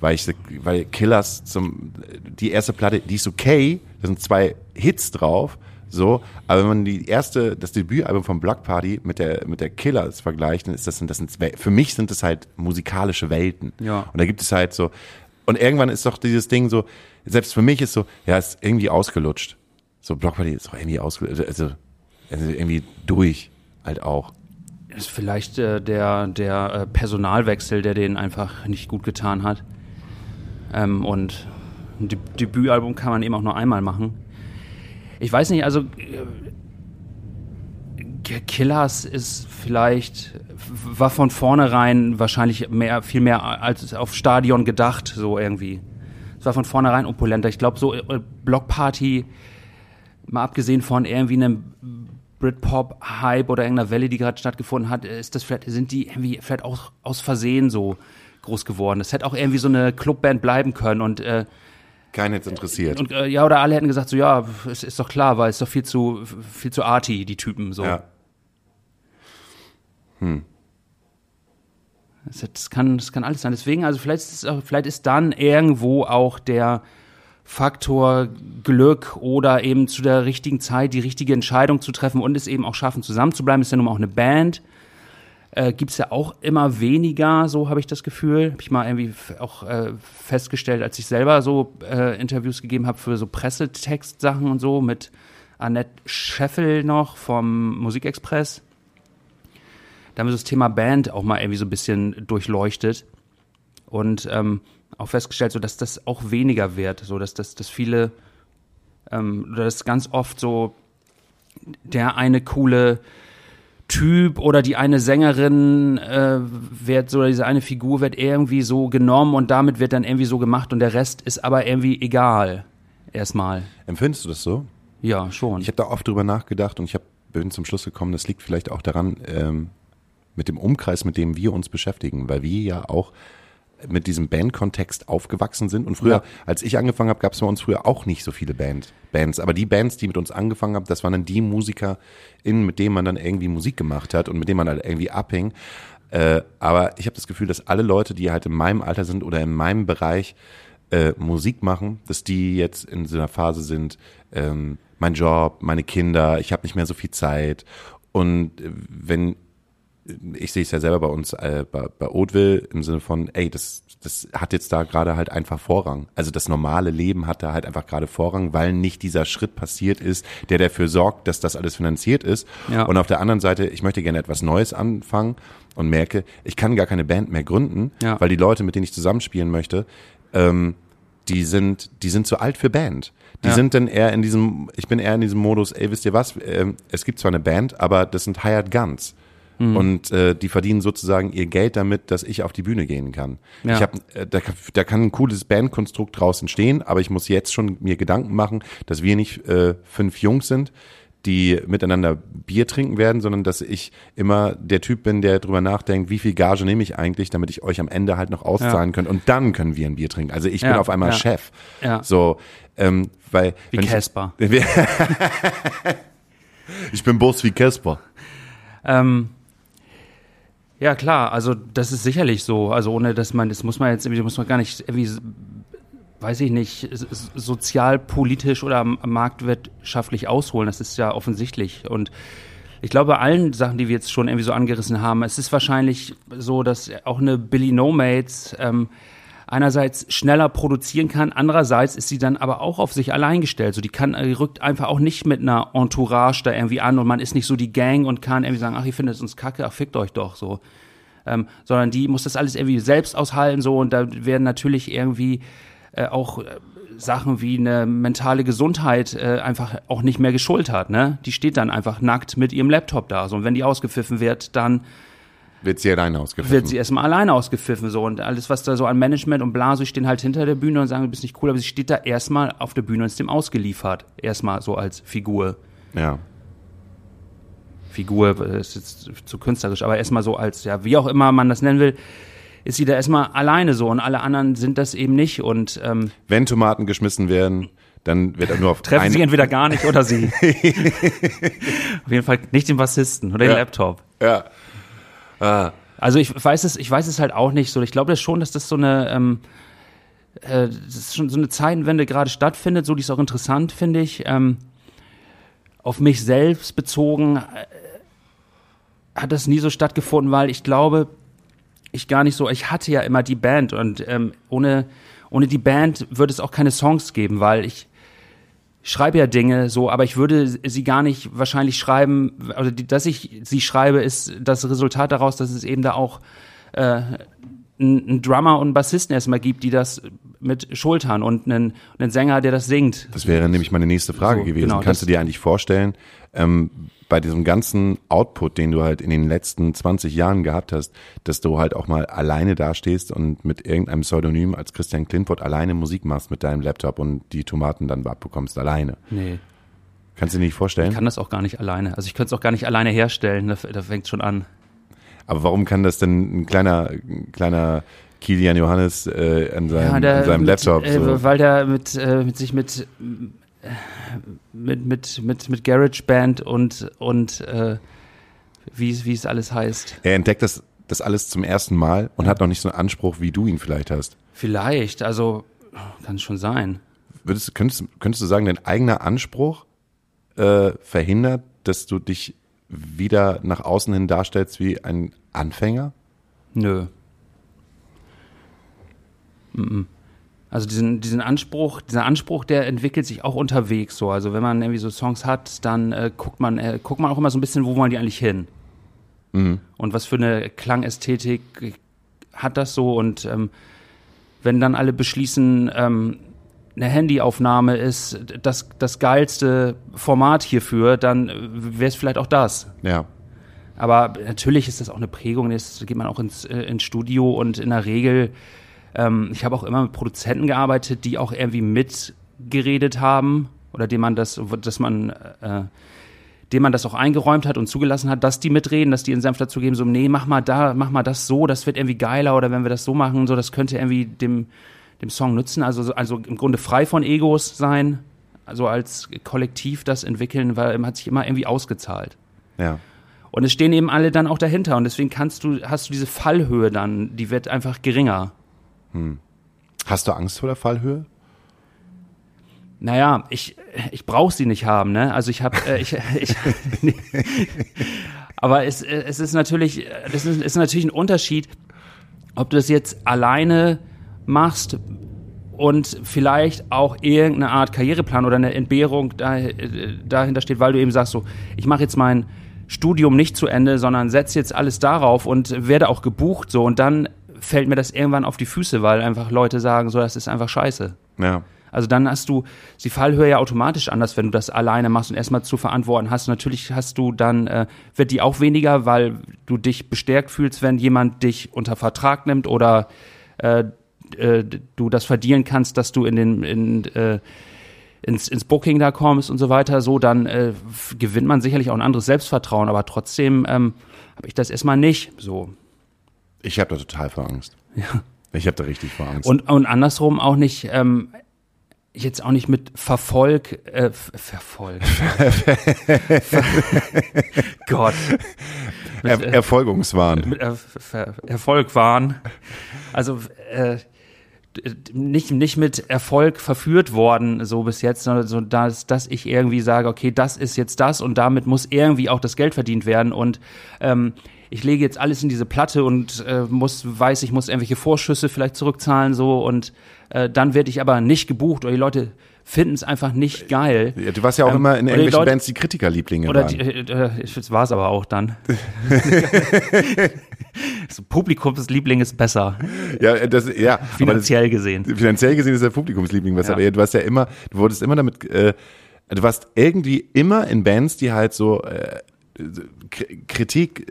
Weil ich weil Killers zum die erste Platte, die ist okay, da sind zwei Hits drauf, so, aber wenn man die erste, das Debütalbum von Block Party mit der mit der Killers vergleicht, dann ist das, das sind für mich sind das halt musikalische Welten. Ja. Und da gibt es halt so und irgendwann ist doch dieses Ding so, selbst für mich ist so, ja, ist irgendwie ausgelutscht. So Block Party ist doch irgendwie ausgelutscht, also, also irgendwie durch halt auch. ist vielleicht äh, der, der äh, Personalwechsel, der den einfach nicht gut getan hat. Ähm, und ein Deb Debütalbum kann man eben auch nur einmal machen. Ich weiß nicht, also äh, Killers ist vielleicht, war von vornherein wahrscheinlich mehr, viel mehr als auf Stadion gedacht, so irgendwie. Es war von vornherein opulenter. Ich glaube, so äh, Blockparty, mal abgesehen von irgendwie einem Britpop-Hype oder irgendeiner Welle, die gerade stattgefunden hat, ist das vielleicht, sind die irgendwie vielleicht auch aus Versehen so groß geworden. Das hätte auch irgendwie so eine Clubband bleiben können und, äh, Keinen jetzt interessiert. und äh, ja, oder alle hätten gesagt, so ja, es ist doch klar, weil es ist doch viel zu, viel zu arty, die Typen, so. ja. Das, das, kann, das kann alles sein. Deswegen, also vielleicht ist, auch, vielleicht ist dann irgendwo auch der Faktor Glück oder eben zu der richtigen Zeit die richtige Entscheidung zu treffen und es eben auch schaffen, zusammenzubleiben. Ist ja nun auch eine Band. Äh, Gibt es ja auch immer weniger, so habe ich das Gefühl. Habe ich mal irgendwie auch äh, festgestellt, als ich selber so äh, Interviews gegeben habe für so Pressetextsachen und so mit Annette Scheffel noch vom Musikexpress. Da haben wir so das Thema Band auch mal irgendwie so ein bisschen durchleuchtet und ähm, auch festgestellt, so dass das auch weniger wird, so dass das, dass viele ähm, oder dass ganz oft so der eine coole Typ oder die eine Sängerin äh, wird so oder diese eine Figur wird irgendwie so genommen und damit wird dann irgendwie so gemacht und der Rest ist aber irgendwie egal erstmal. Empfindest du das so? Ja, schon. Ich habe da oft drüber nachgedacht und ich hab, bin zum Schluss gekommen, das liegt vielleicht auch daran, ähm, mit dem Umkreis, mit dem wir uns beschäftigen, weil wir ja auch mit diesem Bandkontext aufgewachsen sind. Und früher, Ja. als ich angefangen habe, gab es bei uns früher auch nicht so viele Band, Bands. Aber die Bands, die mit uns angefangen haben, das waren dann die MusikerInnen, mit denen man dann irgendwie Musik gemacht hat und mit denen man halt irgendwie abhing. Äh, aber ich habe das Gefühl, dass alle Leute, die halt in meinem Alter sind oder in meinem Bereich äh, Musik machen, dass die jetzt in so einer Phase sind, ähm, mein Job, meine Kinder, ich habe nicht mehr so viel Zeit. Und äh, wenn ich sehe es ja selber bei uns äh, bei, bei Oatville im Sinne von, ey, das, das hat jetzt da gerade halt einfach Vorrang. Also das normale Leben hat da halt einfach gerade Vorrang, weil nicht dieser Schritt passiert ist, der dafür sorgt, dass das alles finanziert ist. Ja. Und auf der anderen Seite, ich möchte gerne etwas Neues anfangen und merke, ich kann gar keine Band mehr gründen, Ja. weil die Leute, mit denen ich zusammenspielen möchte, ähm, die sind, die sind zu alt für Band. Die Ja. sind dann eher in diesem, ich bin eher in diesem Modus, ey, wisst ihr was, ähm, es gibt zwar eine Band, aber das sind Hired Guns. Mhm. Und äh, die verdienen sozusagen ihr Geld damit, dass ich auf die Bühne gehen kann. Ja. Ich hab, äh, da, da kann ein cooles Bandkonstrukt draus entstehen, aber ich muss jetzt schon mir Gedanken machen, dass wir nicht äh, fünf Jungs sind, die miteinander Bier trinken werden, sondern dass ich immer der Typ bin, der drüber nachdenkt, wie viel Gage nehme ich eigentlich, damit ich euch am Ende halt noch auszahlen kann und dann können wir ein Bier trinken. Also ich bin Ja, auf einmal ja. Chef. Ja. So, ähm, weil Wie wenn ich- Casper. [LAUGHS] ich bin Boss wie Casper. Ähm, ja, klar, also das ist sicherlich so. Also ohne dass man, das muss man jetzt irgendwie, muss man gar nicht irgendwie, weiß ich nicht, sozialpolitisch oder marktwirtschaftlich ausholen. Das ist ja offensichtlich. Und ich glaube, bei allen Sachen, die wir jetzt schon irgendwie so angerissen haben, es ist wahrscheinlich so, dass auch eine Billy No Mates ähm, einerseits schneller produzieren kann, andererseits ist sie dann aber auch auf sich allein gestellt. So, die kann, die rückt einfach auch nicht mit einer Entourage da irgendwie an und man ist nicht so die Gang und kann irgendwie sagen, ach, ihr findet uns kacke, ach, fickt euch doch so. Ähm, sondern die muss das alles irgendwie selbst aushalten so und da werden natürlich irgendwie äh, auch äh, Sachen wie eine mentale Gesundheit äh, einfach auch nicht mehr geschultert, ne? Die steht dann einfach nackt mit ihrem Laptop da so und wenn die ausgepfiffen wird, dann Wird sie alleine ausgepfiffen. wird sie erstmal alleine ausgepfiffen so und alles was da so an Management und Blase stehen halt hinter der Bühne und sagen du bist nicht cool aber sie steht da erstmal auf der Bühne und ist dem ausgeliefert erstmal so als Figur ja. Figur äh, ist jetzt zu künstlerisch aber erstmal so als ja wie auch immer man das nennen will ist sie da erstmal alleine so und alle anderen sind das eben nicht und ähm, Wenn Tomaten geschmissen werden, dann wird er nur auf treffen sie entweder gar nicht oder sie [LAUGHS] auf jeden Fall nicht den Bassisten oder den Ja. Laptop Ja. Ah. Also ich weiß es, ich weiß es halt auch nicht so. Ich glaube das schon, dass das so eine, ähm, äh, das ist schon so eine Zeitenwende gerade stattfindet. So, die ist auch interessant, finde ich. Ähm, auf mich selbst bezogen äh, hat das nie so stattgefunden, weil ich glaube, ich gar nicht so. Ich hatte ja immer die Band und ähm, ohne ohne die Band würde es auch keine Songs geben, weil ich schreibe ja Dinge so, aber ich würde sie gar nicht wahrscheinlich schreiben, also dass ich sie schreibe, ist das Resultat daraus, dass es eben da auch äh, einen, Drummer und einen Bassisten erstmal gibt, die das mit schultern und einen, einen Sänger, der das singt. Das wäre nämlich meine nächste Frage So, gewesen. genau, Kannst du dir eigentlich vorstellen, ähm, bei diesem ganzen Output, den du halt in den letzten 20 Jahren gehabt hast, dass du halt auch mal alleine dastehst und mit irgendeinem Pseudonym als Christian Klintwort alleine Musik machst mit deinem Laptop und die Tomaten dann abbekommst alleine? Nee, Kannst du dir nicht vorstellen? ich kann das auch gar nicht alleine. Also ich könnte es auch gar nicht alleine herstellen, da, da fängt schon an. Aber warum kann das denn ein kleiner, ein kleiner Kilian Johannes äh, an seinem, der an seinem mit, Laptop Äh, so? Weil der mit, äh, mit sich mit, mit, mit, mit, mit GarageBand und, und äh, wie, wie es alles heißt. Er entdeckt das, das alles zum ersten Mal und hat noch nicht so einen Anspruch, wie du ihn vielleicht hast. Vielleicht, also kann schon sein. Würdest, könntest, könntest du sagen, dein eigener Anspruch äh, verhindert, dass du dich wieder nach außen hin darstellst wie ein Anfänger? Nö. Mhm. Also diesen, diesen Anspruch, dieser Anspruch, der entwickelt sich auch unterwegs so. Also wenn man irgendwie so Songs hat, dann äh, guckt man, äh, guckt man auch immer so ein bisschen, wo wollen die eigentlich hin? Und was für eine Klangästhetik hat das so? Und ähm, wenn dann alle beschließen, ähm, eine Handyaufnahme ist das, das geilste Format hierfür, dann wäre es vielleicht auch das. Ja. Aber natürlich ist das auch eine Prägung. Jetzt geht man auch ins, äh, ins Studio und in der Regel, ähm, ich habe auch immer mit Produzenten gearbeitet, die auch irgendwie mitgeredet haben oder dem man das, dass man, äh, dem man das auch eingeräumt hat und zugelassen hat, dass die mitreden, dass die ihren Senf dazu geben, so, nee, mach mal da, mach mal das so, das wird irgendwie geiler oder wenn wir das so machen, so, das könnte irgendwie dem, dem Song nützen. Also, so- also im Grunde frei von Egos sein, also als Kollektiv das entwickeln, weil hat sich immer irgendwie ausgezahlt. Ja. Und es stehen eben alle dann auch dahinter und deswegen kannst du, hast du diese Fallhöhe dann, die wird einfach geringer. Hast du Angst vor der Fallhöhe? Naja, ich, ich brauche sie nicht haben, ne? Also ich habe, äh, ich, [LAUGHS] ich aber es, es ist natürlich, das ist, ist natürlich ein Unterschied, ob du das jetzt alleine machst und vielleicht auch irgendeine Art Karriereplan oder eine Entbehrung äh, dahinter steht, weil du eben sagst so, ich mache jetzt mein Studium nicht zu Ende, sondern setze jetzt alles darauf und werde auch gebucht so und dann fällt mir das irgendwann auf die Füße, weil einfach Leute sagen so, das ist einfach scheiße. Ja. Also dann hast du die Fallhöhe ja automatisch anders, wenn du das alleine machst und erstmal zu verantworten hast. Natürlich hast du dann, äh, wird die auch weniger, weil du dich bestärkt fühlst, wenn jemand dich unter Vertrag nimmt oder äh, äh, du das verdienen kannst, dass du in den, in, äh, ins, ins Booking da kommst und so weiter. So, dann äh, gewinnt man sicherlich auch ein anderes Selbstvertrauen, aber trotzdem ähm, habe ich das erstmal nicht so. Ich habe da total vor Angst. Ja. Ich habe da richtig vor Angst. Und, und andersrum auch nicht, ähm, jetzt auch nicht mit Verfolg, äh, Verfolg. Ver [LAUGHS] Gott. Mit, er äh, Erfolgungswahn. mit er Ver Erfolg waren. Also äh, nicht, nicht mit Erfolg verführt worden, so bis jetzt, sondern so, dass, dass ich irgendwie sage, okay, das ist jetzt das und damit muss irgendwie auch das Geld verdient werden und ähm, ich lege jetzt alles in diese Platte und äh, muss, weiß, ich muss irgendwelche Vorschüsse vielleicht zurückzahlen so und äh, dann werde ich aber nicht gebucht oder die Leute finden es einfach nicht geil. Ja, du warst ja auch Ähm, immer in die irgendwelchen Leute- Bands, die Kritikerlieblinge Oder waren. die, äh, äh, das war es aber auch dann. [LAUGHS] [LAUGHS] so, Publikumsliebling ist besser, ja, das, ja, aber das, finanziell gesehen. finanziell gesehen ist der Publikumsliebling besser. Ja. Du hast ja immer, du wurdest immer damit, äh, du warst irgendwie immer in Bands, die halt so äh, Kritik,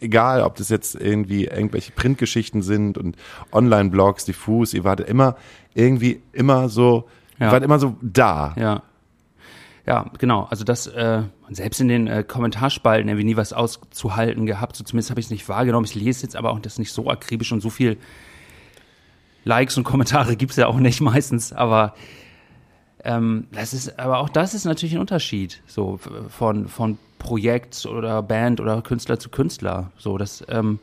egal ob das jetzt irgendwie irgendwelche Printgeschichten sind und Online-Blogs, diffus, ihr wart immer irgendwie immer so, Ja. wart immer so da. Ja. Ja, genau. Also das, äh, selbst in den äh, Kommentarspalten irgendwie nie was auszuhalten gehabt. So zumindest habe ich es nicht wahrgenommen. Ich lese jetzt aber auch das nicht so akribisch und so viel Likes und Kommentare gibt's ja auch nicht [LAUGHS] meistens. Aber ähm, das ist, aber auch das ist natürlich ein Unterschied. So f- von, von Projekt oder Band oder Künstler zu Künstler. So, das, ähm,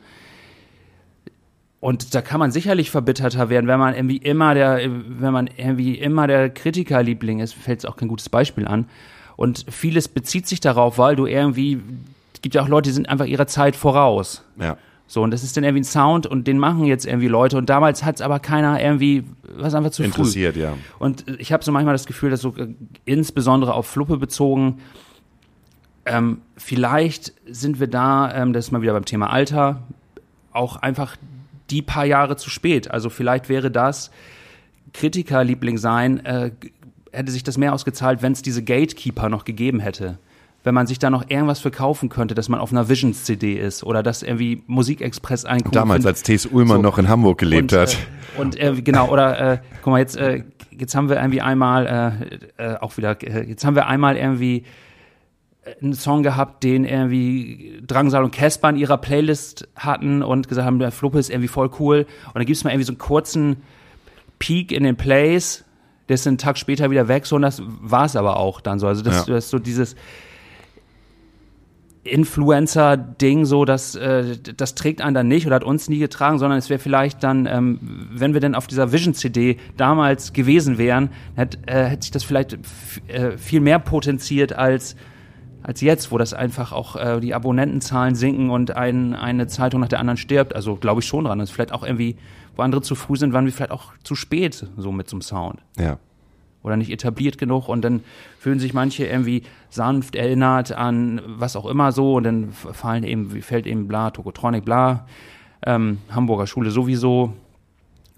und da kann man sicherlich verbitterter werden, wenn man irgendwie immer der, wenn man irgendwie immer der Kritikerliebling ist, fällt es auch kein gutes Beispiel an. Und vieles bezieht sich darauf, weil du irgendwie, es gibt ja auch Leute, die sind einfach ihrer Zeit voraus. Ja. So, und das ist dann irgendwie ein Sound und den machen jetzt irgendwie Leute. Und damals hat es aber keiner irgendwie, was einfach zu früh. Interessiert, ja. Und ich habe so manchmal das Gefühl, dass so äh, insbesondere auf Fluppe bezogen, ähm, vielleicht sind wir da, ähm, das ist mal wieder beim Thema Alter, auch einfach die paar Jahre zu spät. Also vielleicht wäre das Kritikerliebling sein, äh, hätte sich das mehr ausgezahlt, wenn es diese Gatekeeper noch gegeben hätte. Wenn man sich da noch irgendwas verkaufen könnte, dass man auf einer Visions-CD ist oder dass irgendwie Musikexpress ein Damals, als T.S. Ullmann So. noch in Hamburg gelebt und, hat. Äh, und äh, genau, oder äh, guck mal, jetzt, äh, jetzt haben wir irgendwie einmal, äh, äh, auch wieder, äh, jetzt haben wir einmal irgendwie einen Song gehabt, den irgendwie Drangsal und Casper in ihrer Playlist hatten und gesagt haben, der Fluppe ist irgendwie voll cool. Und dann gibt's mal irgendwie so einen kurzen Peak in den Plays, der ist einen Tag später wieder weg, so und das war's aber auch dann so. Also das, Ja. das ist so dieses Influencer-Ding so, dass äh, das trägt einen dann nicht oder hat uns nie getragen, sondern es wäre vielleicht dann, ähm, wenn wir denn auf dieser Vision-CD damals gewesen wären, hätte äh, hätte sich das vielleicht äh, viel mehr potenziert als als jetzt, wo das einfach auch äh, die Abonnentenzahlen sinken und ein, eine Zeitung nach der anderen stirbt. Also glaube ich schon dran. Das ist vielleicht auch irgendwie, wo andere zu früh sind, waren wir vielleicht auch zu spät so mit so einem Sound Ja. oder nicht etabliert genug und dann fühlen sich manche irgendwie sanft erinnert an was auch immer so und dann fallen eben, wie fällt eben bla, Tokotronic, bla, ähm, Hamburger Schule sowieso,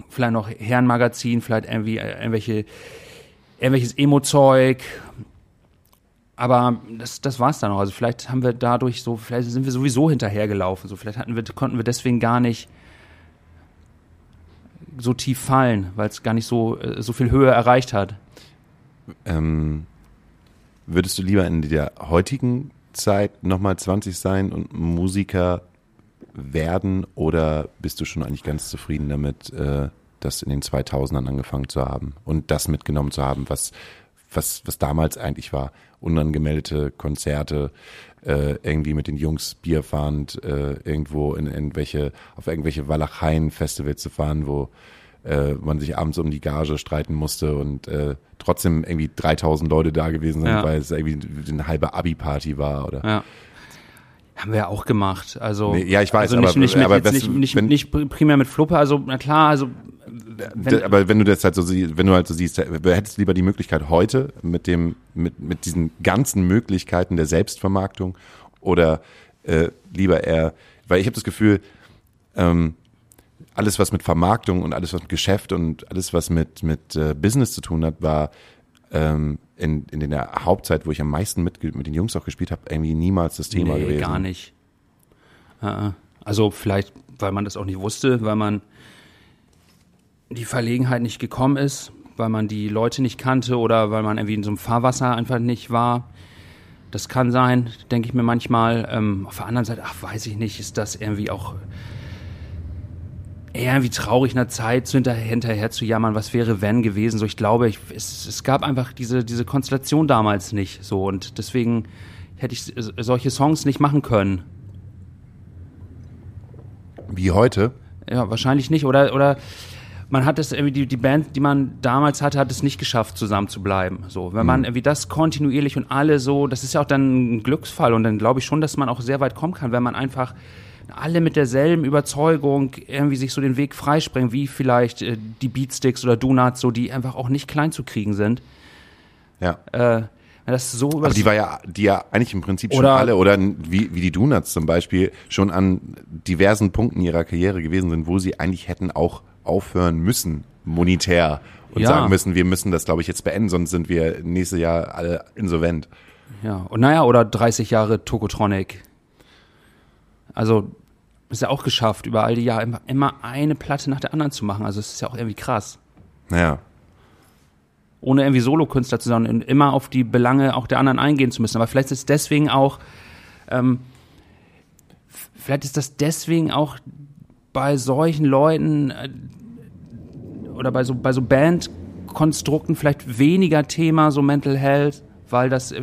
vielleicht noch Herrenmagazin, vielleicht irgendwie äh, irgendwelche, irgendwelches Emo-Zeug, aber das, das war's dann auch. Also vielleicht haben wir dadurch so, vielleicht sind wir sowieso hinterhergelaufen, so vielleicht hatten wir, konnten wir deswegen gar nicht so tief fallen, weil es gar nicht so, äh, so viel Höhe erreicht hat. Ähm, würdest du lieber in der heutigen Zeit nochmal 20 sein und Musiker werden oder bist du schon eigentlich ganz zufrieden damit, äh, das in den 2000ern angefangen zu haben und das mitgenommen zu haben, was was, was damals eigentlich war. Unangemeldete Konzerte, äh, irgendwie mit den Jungs Bier fahrend, äh, irgendwo in irgendwelche, auf irgendwelche Walacheien-Festivals zu fahren, wo äh, man sich abends um die Gage streiten musste und äh, trotzdem irgendwie 3000 Leute da gewesen sind, Ja. weil es irgendwie eine halbe Abi-Party war oder. Ja. Haben wir ja auch gemacht. Also, Nee, ja, ich weiß, also nicht, aber- nicht, mit, aber was- nicht, nicht, wenn- nicht primär mit Fluppe, also na klar, also wenn, aber wenn du das halt so siehst, wenn du halt so siehst, hättest du lieber die Möglichkeit heute mit dem, mit, mit diesen ganzen Möglichkeiten der Selbstvermarktung oder äh, lieber eher, weil ich habe das Gefühl, ähm, alles was mit Vermarktung und alles was mit Geschäft und alles was mit mit äh, Business zu tun hat, war ähm, in, in der Hauptzeit, wo ich am meisten mit, mit den Jungs auch gespielt habe, irgendwie niemals das Thema nee, gewesen. gar nicht. Äh, äh. Also vielleicht, weil man das auch nicht wusste, weil man die Verlegenheit nicht gekommen ist, weil man die Leute nicht kannte oder weil man irgendwie in so einem Fahrwasser einfach nicht war. Das kann sein, denke ich mir manchmal. Ähm, auf der anderen Seite, ach, weiß ich nicht, ist das irgendwie auch eher irgendwie traurig einer Zeit so hinterher, hinterher zu jammern, was wäre wenn gewesen. So, ich glaube, ich, es, es gab einfach diese, diese Konstellation damals nicht so und deswegen hätte ich solche Songs nicht machen können. Wie heute. Ja, wahrscheinlich nicht. Oder, oder man hat es irgendwie, die, die Band, die man damals hatte, hat es nicht geschafft, zusammen zu bleiben. So, wenn man irgendwie das kontinuierlich und alle so, das ist ja auch dann ein Glücksfall und dann glaube ich schon, dass man auch sehr weit kommen kann, wenn man einfach alle mit derselben Überzeugung irgendwie sich so den Weg freispringen, wie vielleicht äh, die Beatsticks oder Donuts, so die einfach auch nicht klein zu kriegen sind. Ja. Äh, das so Aber die war ja, die ja eigentlich im Prinzip schon alle, oder wie, wie die Donuts zum Beispiel, schon an diversen Punkten ihrer Karriere gewesen sind, wo sie eigentlich hätten auch aufhören müssen, monetär. Und Ja. sagen müssen, wir müssen das, glaube ich, jetzt beenden, sonst sind wir nächstes Jahr alle insolvent. Ja, und naja, oder 30 Jahre Tokotronic. Also, ist ja auch geschafft, über all die Jahre immer, immer eine Platte nach der anderen zu machen. Also, es ist ja auch irgendwie krass. Naja. Ohne irgendwie Solokünstler zu sein und immer auf die Belange auch der anderen eingehen zu müssen. Aber vielleicht ist es deswegen auch, ähm, vielleicht ist das deswegen auch bei solchen Leuten äh, oder bei so, bei so Bandkonstrukten vielleicht weniger Thema, so Mental Health, weil das äh,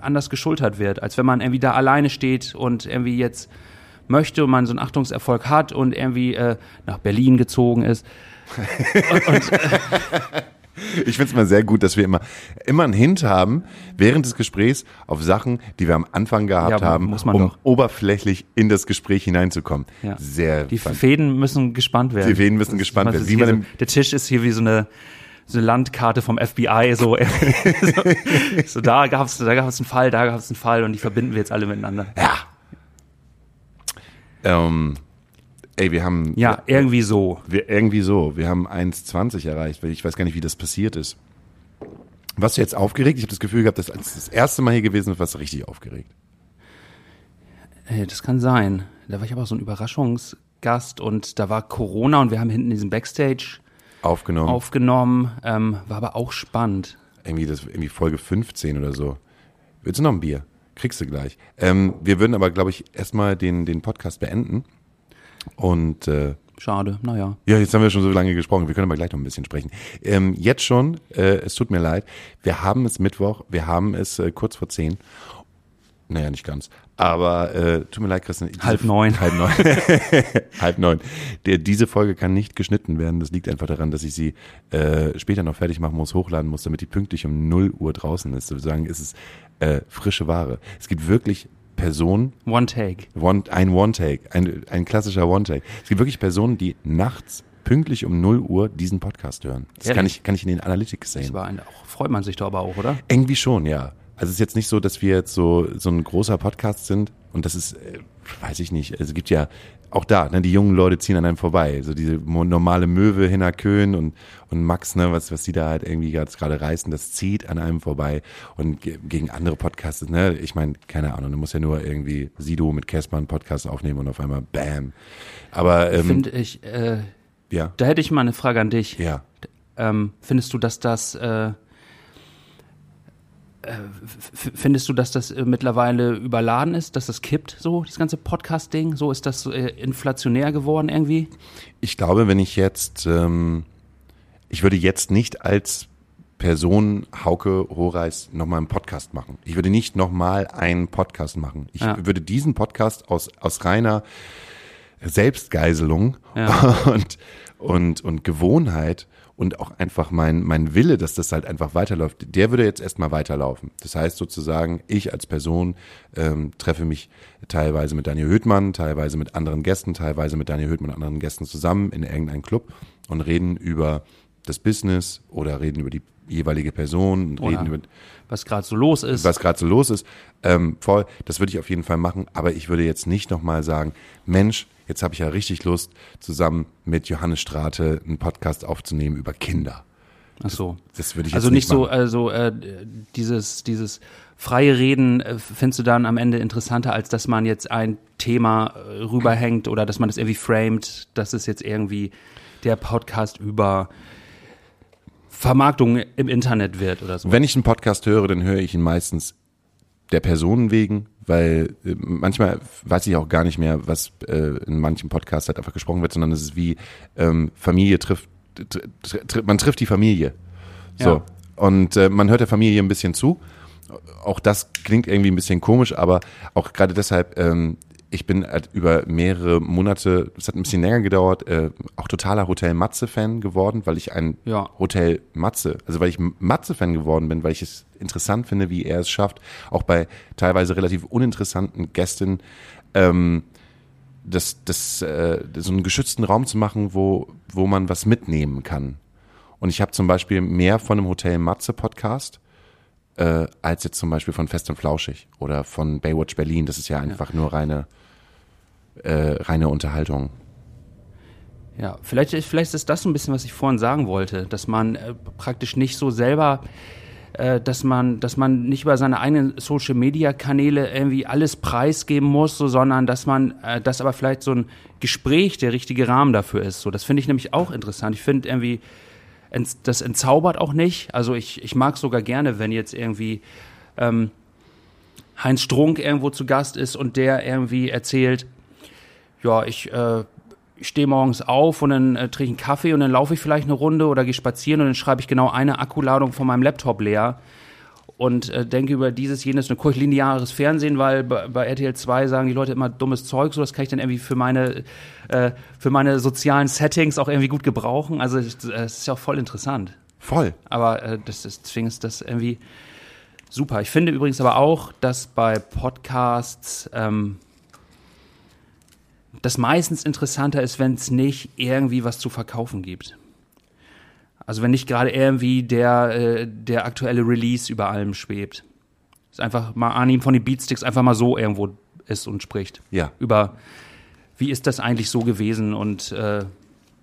anders geschultert wird, als wenn man irgendwie da alleine steht und irgendwie jetzt möchte und man so einen Achtungserfolg hat und irgendwie äh, nach Berlin gezogen ist. [LAUGHS] Ich finde es mal sehr gut, dass wir immer, immer einen Hint haben, während des Gesprächs auf Sachen, die wir am Anfang gehabt Ja, haben, muss man um doch. oberflächlich in das Gespräch hineinzukommen. Ja. Sehr Die fand- Fäden müssen gespannt werden. Die Fäden müssen Das- gespannt werden. Wie man so, der Tisch ist hier wie so eine, so eine Landkarte vom FBI. So, [LAUGHS] [LAUGHS] so, so da gab es da gab's einen Fall, da gab es einen Fall und die verbinden wir jetzt alle miteinander. Ja. Ähm, ey, wir haben. Ja, irgendwie so. Wir, irgendwie so. Wir haben 1,20 erreicht, weil ich weiß gar nicht, wie das passiert ist. Warst du jetzt aufgeregt? Ich habe das Gefühl gehabt, dass als das erste Mal hier gewesen ist, warst du richtig aufgeregt. Ey, das kann sein. Da war ich aber so ein Überraschungsgast und da war Corona und wir haben hinten diesen Backstage Aufgenommen. aufgenommen. Ähm, war aber auch spannend. Irgendwie das irgendwie Folge 15 oder so. Willst du noch ein Bier? Kriegst du gleich. Ähm, wir würden aber, glaube ich, erstmal den, den Podcast beenden. Und äh, Schade, naja. Ja, jetzt haben wir schon so lange gesprochen. Wir können aber gleich noch ein bisschen sprechen. Ähm, jetzt schon, äh, es tut mir leid. Wir haben es Mittwoch, wir haben es äh, kurz vor zehn. Naja, nicht ganz. Aber äh, tut mir leid, Christian. Halb neun. Halb neun. [LAUGHS] halb neun. Der, diese Folge kann nicht geschnitten werden. Das liegt einfach daran, dass ich sie äh, später noch fertig machen muss, hochladen muss, damit die pünktlich um 0 Uhr draußen ist. Sozusagen ist es äh, frische Ware. Es gibt wirklich Personen, One Take. One, ein One-Take, ein, ein klassischer One-Take. Es gibt wirklich Personen, die nachts pünktlich um 0 Uhr diesen Podcast hören. Das Ehrlich? kann ich, kann ich in den Analytics Das sehen. war ein, auch, freut man sich doch aber auch, oder? Irgendwie schon, ja. Also es ist jetzt nicht so, dass wir jetzt so, so ein großer Podcast sind und das ist, äh, weiß ich nicht, also es gibt ja auch da, ne, die jungen Leute ziehen an einem vorbei. So diese normale Möwe, Hinner Köhn und, und Max, ne, was, was die da halt irgendwie gerade reißen, das zieht an einem vorbei. Und ge gegen andere Podcasts, ne, ich meine, keine Ahnung, du musst ja nur irgendwie Sido mit Casper einen Podcast aufnehmen und auf einmal Bam. Aber ähm, Finde ich, äh, ja, da hätte ich mal eine Frage an dich. ja. Ähm, findest du, dass das äh, findest du, dass das äh, mittlerweile überladen ist, dass das kippt, so das ganze Podcast-Ding? So ist das äh, inflationär geworden irgendwie? Ich glaube, wenn ich jetzt, ähm, ich würde jetzt nicht als Person Hauke Horeis nochmal einen Podcast machen. Ich würde nicht nochmal einen Podcast machen. Ich Ja. würde diesen Podcast aus, aus reiner Selbstgeiselung Ja. [LAUGHS] und, und, und Gewohnheit und auch einfach mein, mein Wille, dass das halt einfach weiterläuft, der würde jetzt erstmal weiterlaufen. Das heißt sozusagen, ich als Person ähm, treffe mich teilweise mit Daniel Höhtmann, teilweise mit anderen Gästen, teilweise mit Daniel Höhtmann und anderen Gästen zusammen in irgendeinem Club und reden über das Business oder reden über die jeweilige Person und Oder reden über Was gerade so los ist. was gerade so los ist. Ähm, voll, das würde ich auf jeden Fall machen, aber ich würde jetzt nicht nochmal sagen, Mensch, jetzt habe ich ja richtig Lust, zusammen mit Johannes Strate einen Podcast aufzunehmen über Kinder. Ach so. Das würde ich Also jetzt nicht nicht so, also äh, dieses, dieses freie Reden äh, findest du dann am Ende interessanter, als dass man jetzt ein Thema äh, rüberhängt oder dass man das irgendwie framed, dass es jetzt irgendwie der Podcast über Vermarktung im Internet wird oder so. Wenn ich einen Podcast höre, dann höre ich ihn meistens der Personen wegen, weil äh, manchmal weiß ich auch gar nicht mehr, was äh, in manchen Podcasts halt einfach gesprochen wird, sondern es ist wie ähm, Familie trifft, tr tr man trifft die Familie. So. Ja. Und äh, man hört der Familie ein bisschen zu. Auch das klingt irgendwie ein bisschen komisch, aber auch gerade deshalb, ähm, ich bin halt über mehrere Monate, es hat ein bisschen länger gedauert, äh, auch totaler Hotel Matze-Fan geworden, weil ich ein Ja. Hotel Matze, also weil ich Matze-Fan geworden bin, weil ich es interessant finde, wie er es schafft, auch bei teilweise relativ uninteressanten Gästen, ähm, das, das, äh, so einen geschützten Raum zu machen, wo, wo man was mitnehmen kann. Und ich habe zum Beispiel mehr von einem Hotel Matze Podcast äh, als jetzt zum Beispiel von Fest und Flauschig oder von Baywatch Berlin. Das ist ja einfach nur reine, äh, reine Unterhaltung. Ja, vielleicht, vielleicht ist das so ein bisschen, was ich vorhin sagen wollte, dass man äh, praktisch nicht so selber, äh, dass man, dass man nicht über seine eigenen Social Media Kanäle irgendwie alles preisgeben muss, so, sondern dass man, äh, dass aber vielleicht so ein Gespräch der richtige Rahmen dafür ist. So, das finde ich nämlich auch interessant. Ich finde irgendwie, das entzaubert auch nicht. Also ich, ich mag sogar gerne, wenn jetzt irgendwie ähm, Heinz Strunk irgendwo zu Gast ist und der irgendwie erzählt, ja, ich, äh, stehe morgens auf und dann äh, trinke ich einen Kaffee und dann laufe ich vielleicht eine Runde oder gehe spazieren und dann schreibe ich genau eine Akkuladung von meinem Laptop leer und äh, denke über dieses, jenes, dann gucke ich lineares Fernsehen, weil bei, bei RTL 2 sagen die Leute immer dummes Zeug, so das kann ich dann irgendwie für meine, äh, für meine sozialen Settings auch irgendwie gut gebrauchen. Also es es ist ja auch voll interessant. Voll. Aber äh, das ist, deswegen ist das irgendwie super. Ich finde übrigens aber auch, dass bei Podcasts ähm, das meistens interessanter ist, wenn es nicht irgendwie was zu verkaufen gibt. Also wenn nicht gerade irgendwie der, äh, der aktuelle Release über allem schwebt. Ist einfach mal Arnim von den Beatsticks einfach mal so irgendwo ist und spricht. Ja. Über wie ist das eigentlich so gewesen und äh,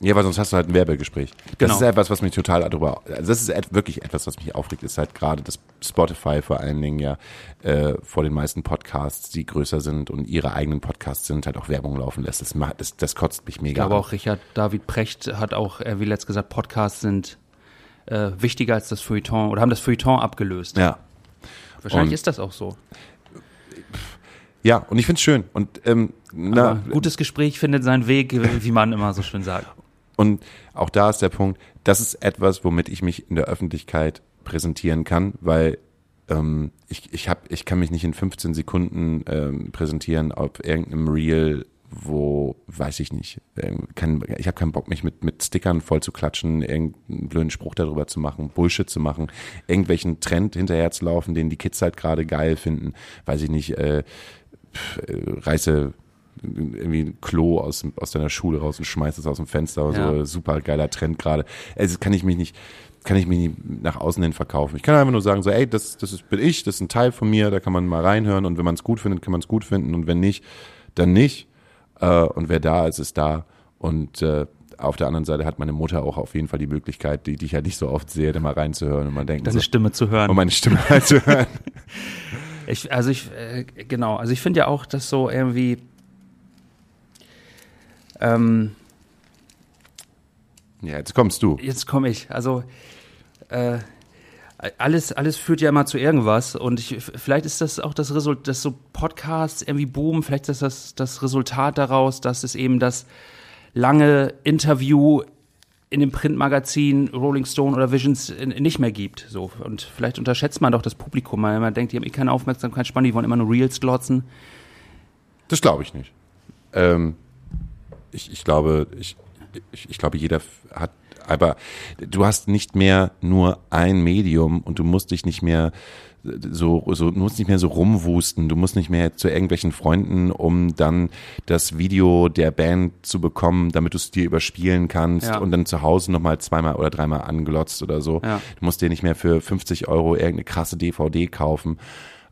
Ja, weil sonst hast du halt ein Werbegespräch. Das Genau. ist etwas, was mich total darüber, also das ist wirklich etwas, was mich aufregt, ist halt gerade, dass Spotify vor allen Dingen ja äh, vor den meisten Podcasts, die größer sind und ihre eigenen Podcasts sind, halt auch Werbung laufen lässt. Das, macht- das, das kotzt mich Ich mega glaube an. auch Richard David Precht hat auch, äh, wie letzt gesagt, Podcasts sind äh, wichtiger als das Feuilleton oder haben das Feuilleton abgelöst. Ja. Wahrscheinlich Und- ist das auch so. Ja, und ich find's schön. Und, ähm, na, Aber gutes Gespräch findet seinen Weg, wie man immer so schön sagt. Und auch da ist der Punkt, das ist etwas, womit ich mich in der Öffentlichkeit präsentieren kann, weil ähm, ich, ich, hab, ich kann mich nicht in 15 Sekunden ähm, präsentieren auf irgendeinem Reel, wo, weiß ich nicht, ähm, kein, ich habe keinen Bock, mich mit, mit Stickern voll zu klatschen, irgendeinen blöden Spruch darüber zu machen, Bullshit zu machen, irgendwelchen Trend hinterher zu laufen, den die Kids halt gerade geil finden, weiß ich nicht, äh, pf, äh, reiße irgendwie ein Klo aus, aus deiner Schule raus und schmeißt es aus dem Fenster oder Ja. so. Super geiler Trend gerade. Also kann ich mich nicht, kann ich mich nicht nach außen hin verkaufen. Ich kann einfach nur sagen, so, ey, das, das ist, bin ich, das ist ein Teil von mir, da kann man mal reinhören und wenn man es gut findet, kann man es gut finden und wenn nicht, dann nicht. Äh, und wer da ist, ist da. Und äh, auf der anderen Seite hat meine Mutter auch auf jeden Fall die Möglichkeit, die, die ich halt nicht so oft sehe, da mal reinzuhören und mal denken, Deine so, Stimme zu hören. um meine Stimme [LAUGHS] reinzuhören. Ich, also ich, äh, genau, also ich finde ja auch, dass so irgendwie ähm, ja, jetzt kommst du. jetzt komme ich. Also äh, alles, alles führt ja immer zu irgendwas und ich, vielleicht ist das auch das Resultat, dass so Podcasts irgendwie boomen, vielleicht ist das das Resultat daraus, dass es eben das lange Interview in dem Printmagazin Rolling Stone oder Visions nicht mehr gibt. So. Und vielleicht unterschätzt man doch das Publikum, weil man denkt, die haben eh keine Aufmerksamkeitsspanne, die wollen immer nur Reels glotzen. Das glaube ich nicht. Ähm, ich, ich glaube, ich, ich, ich glaube, jeder hat, aber du hast nicht mehr nur ein Medium und du musst dich nicht mehr so, so, du musst nicht mehr so rumwusten, du musst nicht mehr zu irgendwelchen Freunden, um dann das Video der Band zu bekommen, damit du es dir überspielen kannst Ja. und dann zu Hause nochmal zweimal oder dreimal anglotzt oder so. Ja. Du musst dir nicht mehr für 50 Euro irgendeine krasse DVD kaufen.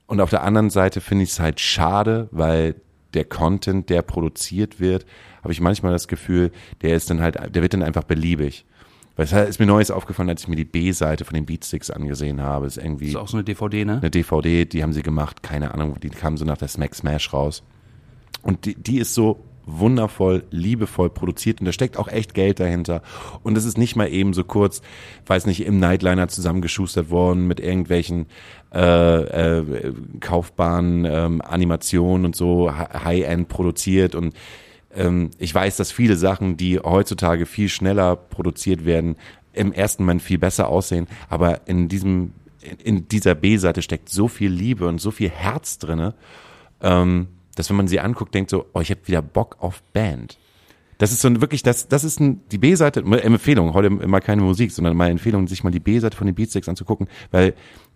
Und auf der anderen Seite finde ich es halt schade, weil der Content, der produziert wird, habe ich manchmal das Gefühl, der ist dann halt, der wird dann einfach beliebig. Weil es ist mir Neues aufgefallen, als ich mir die B-Seite von den Beatsticks angesehen habe. Ist irgendwie Das ist auch so eine DVD, ne? eine DVD, die haben sie gemacht, keine Ahnung, die kam so nach der Smack Smash raus. Und die, die ist so wundervoll, liebevoll produziert und da steckt auch echt Geld dahinter. Und es ist nicht mal eben so kurz, weiß nicht, im Nightliner zusammengeschustert worden mit irgendwelchen äh, äh, kaufbaren ähm, Animationen und so hi- High-End produziert und ähm, ich weiß, dass viele Sachen, die heutzutage viel schneller produziert werden, im ersten Moment viel besser aussehen, aber in diesem, in, dieser B-Seite steckt so viel Liebe und so viel Herz drinne, ähm, dass wenn man sie anguckt, denkt so, oh, ich habe wieder Bock auf Band. Das ist so ein, wirklich, das, das ist ein, die B-Seite, Empfehlung, heute mal keine Musik, sondern mal Empfehlung, sich mal die B-Seite von den Beatsticks anzugucken, weil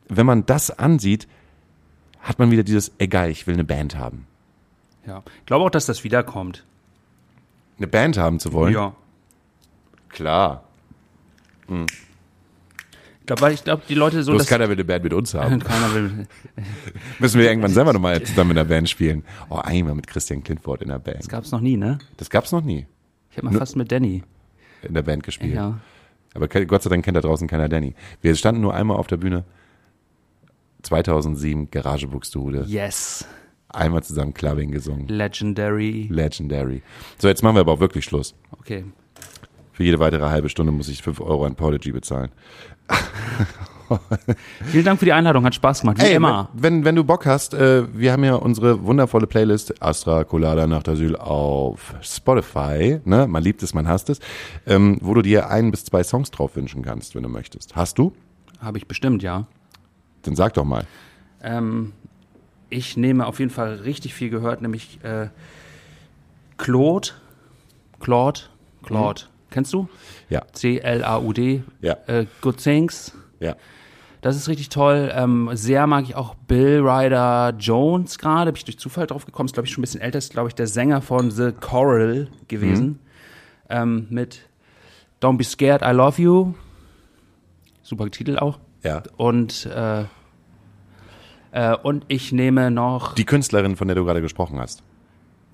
wenn man das ansieht, hat man wieder dieses, egal, ich will eine Band haben. Ja. Ich glaube auch, dass das wiederkommt. Eine Band haben zu wollen? Ja. Klar. Ich glaube, weil ich glaube, die Leute so, Bloß dass keiner will eine Band mit uns haben. [LAUGHS] keiner will. [LAUGHS] Müssen wir irgendwann selber nochmal [LAUGHS] zusammen in der Band spielen. Oh, einmal mit Christian Clintford in der Band. Das gab's noch nie, ne? Das gab's noch nie Ich habe mal fast mit Danny. in der Band gespielt. Ja. Aber Gott sei Dank kennt da draußen keiner Danny. Wir standen nur einmal auf der Bühne. 2007, Garage Buxtehude. Yes. Einmal zusammen Clubbing gesungen. Legendary. Legendary. So, jetzt machen wir aber auch wirklich Schluss. Okay. Für jede weitere halbe Stunde muss ich 5 Euro an Podigy bezahlen. [LAUGHS] Vielen Dank für die Einladung, hat Spaß gemacht. Wie Ey, immer. Wenn, wenn du Bock hast, äh, wir haben ja unsere wundervolle Playlist Astra Colada Nacht Asyl auf Spotify. Ne? Man liebt es, man hasst es. Ähm, wo du dir ein bis zwei Songs drauf wünschen kannst, wenn du möchtest. Hast du? Habe ich bestimmt, ja. Dann sag doch mal. Ähm, ich nehme auf jeden Fall richtig viel gehört, nämlich äh, Claude. Claude. Claude. Kennst du? Ja. C-L-A-U-D. Ja. Äh, Good Things. Ja. Das ist richtig toll. Ähm, sehr mag ich auch Bill Ryder Jones gerade. Bin ich durch Zufall drauf gekommen. Ist, glaube ich, schon ein bisschen älter. Ist, glaube ich, der Sänger von The Coral gewesen. Ähm, mit Don't Be Scared, I Love You. Super Titel auch. Ja. Und, äh, äh, und ich nehme noch Die Künstlerin, von der du gerade gesprochen hast,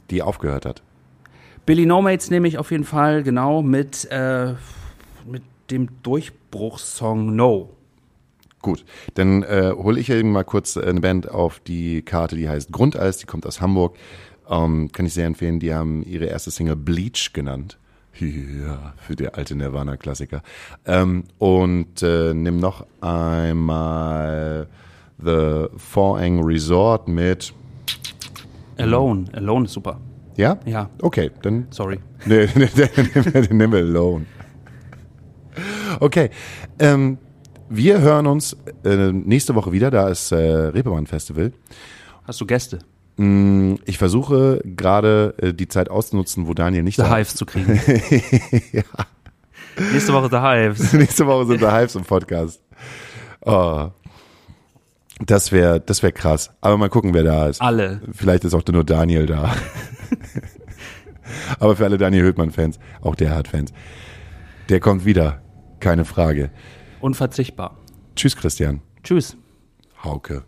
die aufgehört hat. Billy No Mates nehme ich auf jeden Fall, genau, mit, äh, mit dem Durchbruchssong No. Gut, dann äh, hole ich eben mal kurz eine Band auf die Karte, die heißt Grundeis, die kommt aus Hamburg. Ähm, kann ich sehr empfehlen. Die haben ihre erste Single Bleach genannt. [LAUGHS] Ja, für die alte Nirvana-Klassiker. Ähm, und äh, nimm noch einmal The Forang Resort mit. Alone. Alone ist super. Ja? Ja, Okay, dann sorry. [LAUGHS] Nee, nee, den nehmen wir alone. Okay. Ähm, wir hören uns äh, nächste Woche wieder. Da ist äh, Reeperbahn Festival. Hast du Gäste? Mm, Ich versuche gerade äh, die Zeit auszunutzen, wo Daniel nicht The da Hives zu kriegen. [LAUGHS] Nächste Woche The Hives. [LAUGHS] Nächste Woche sind da Hives im Podcast. Oh. Das wäre das wär krass. Aber mal gucken, wer da ist. Alle. Vielleicht ist auch nur Daniel da. [LAUGHS] Aber für alle Daniel Höhtmann-Fans, auch der hat Fans. Der kommt wieder. Keine Frage. Unverzichtbar. Tschüss, Christian. Tschüss. Hauke.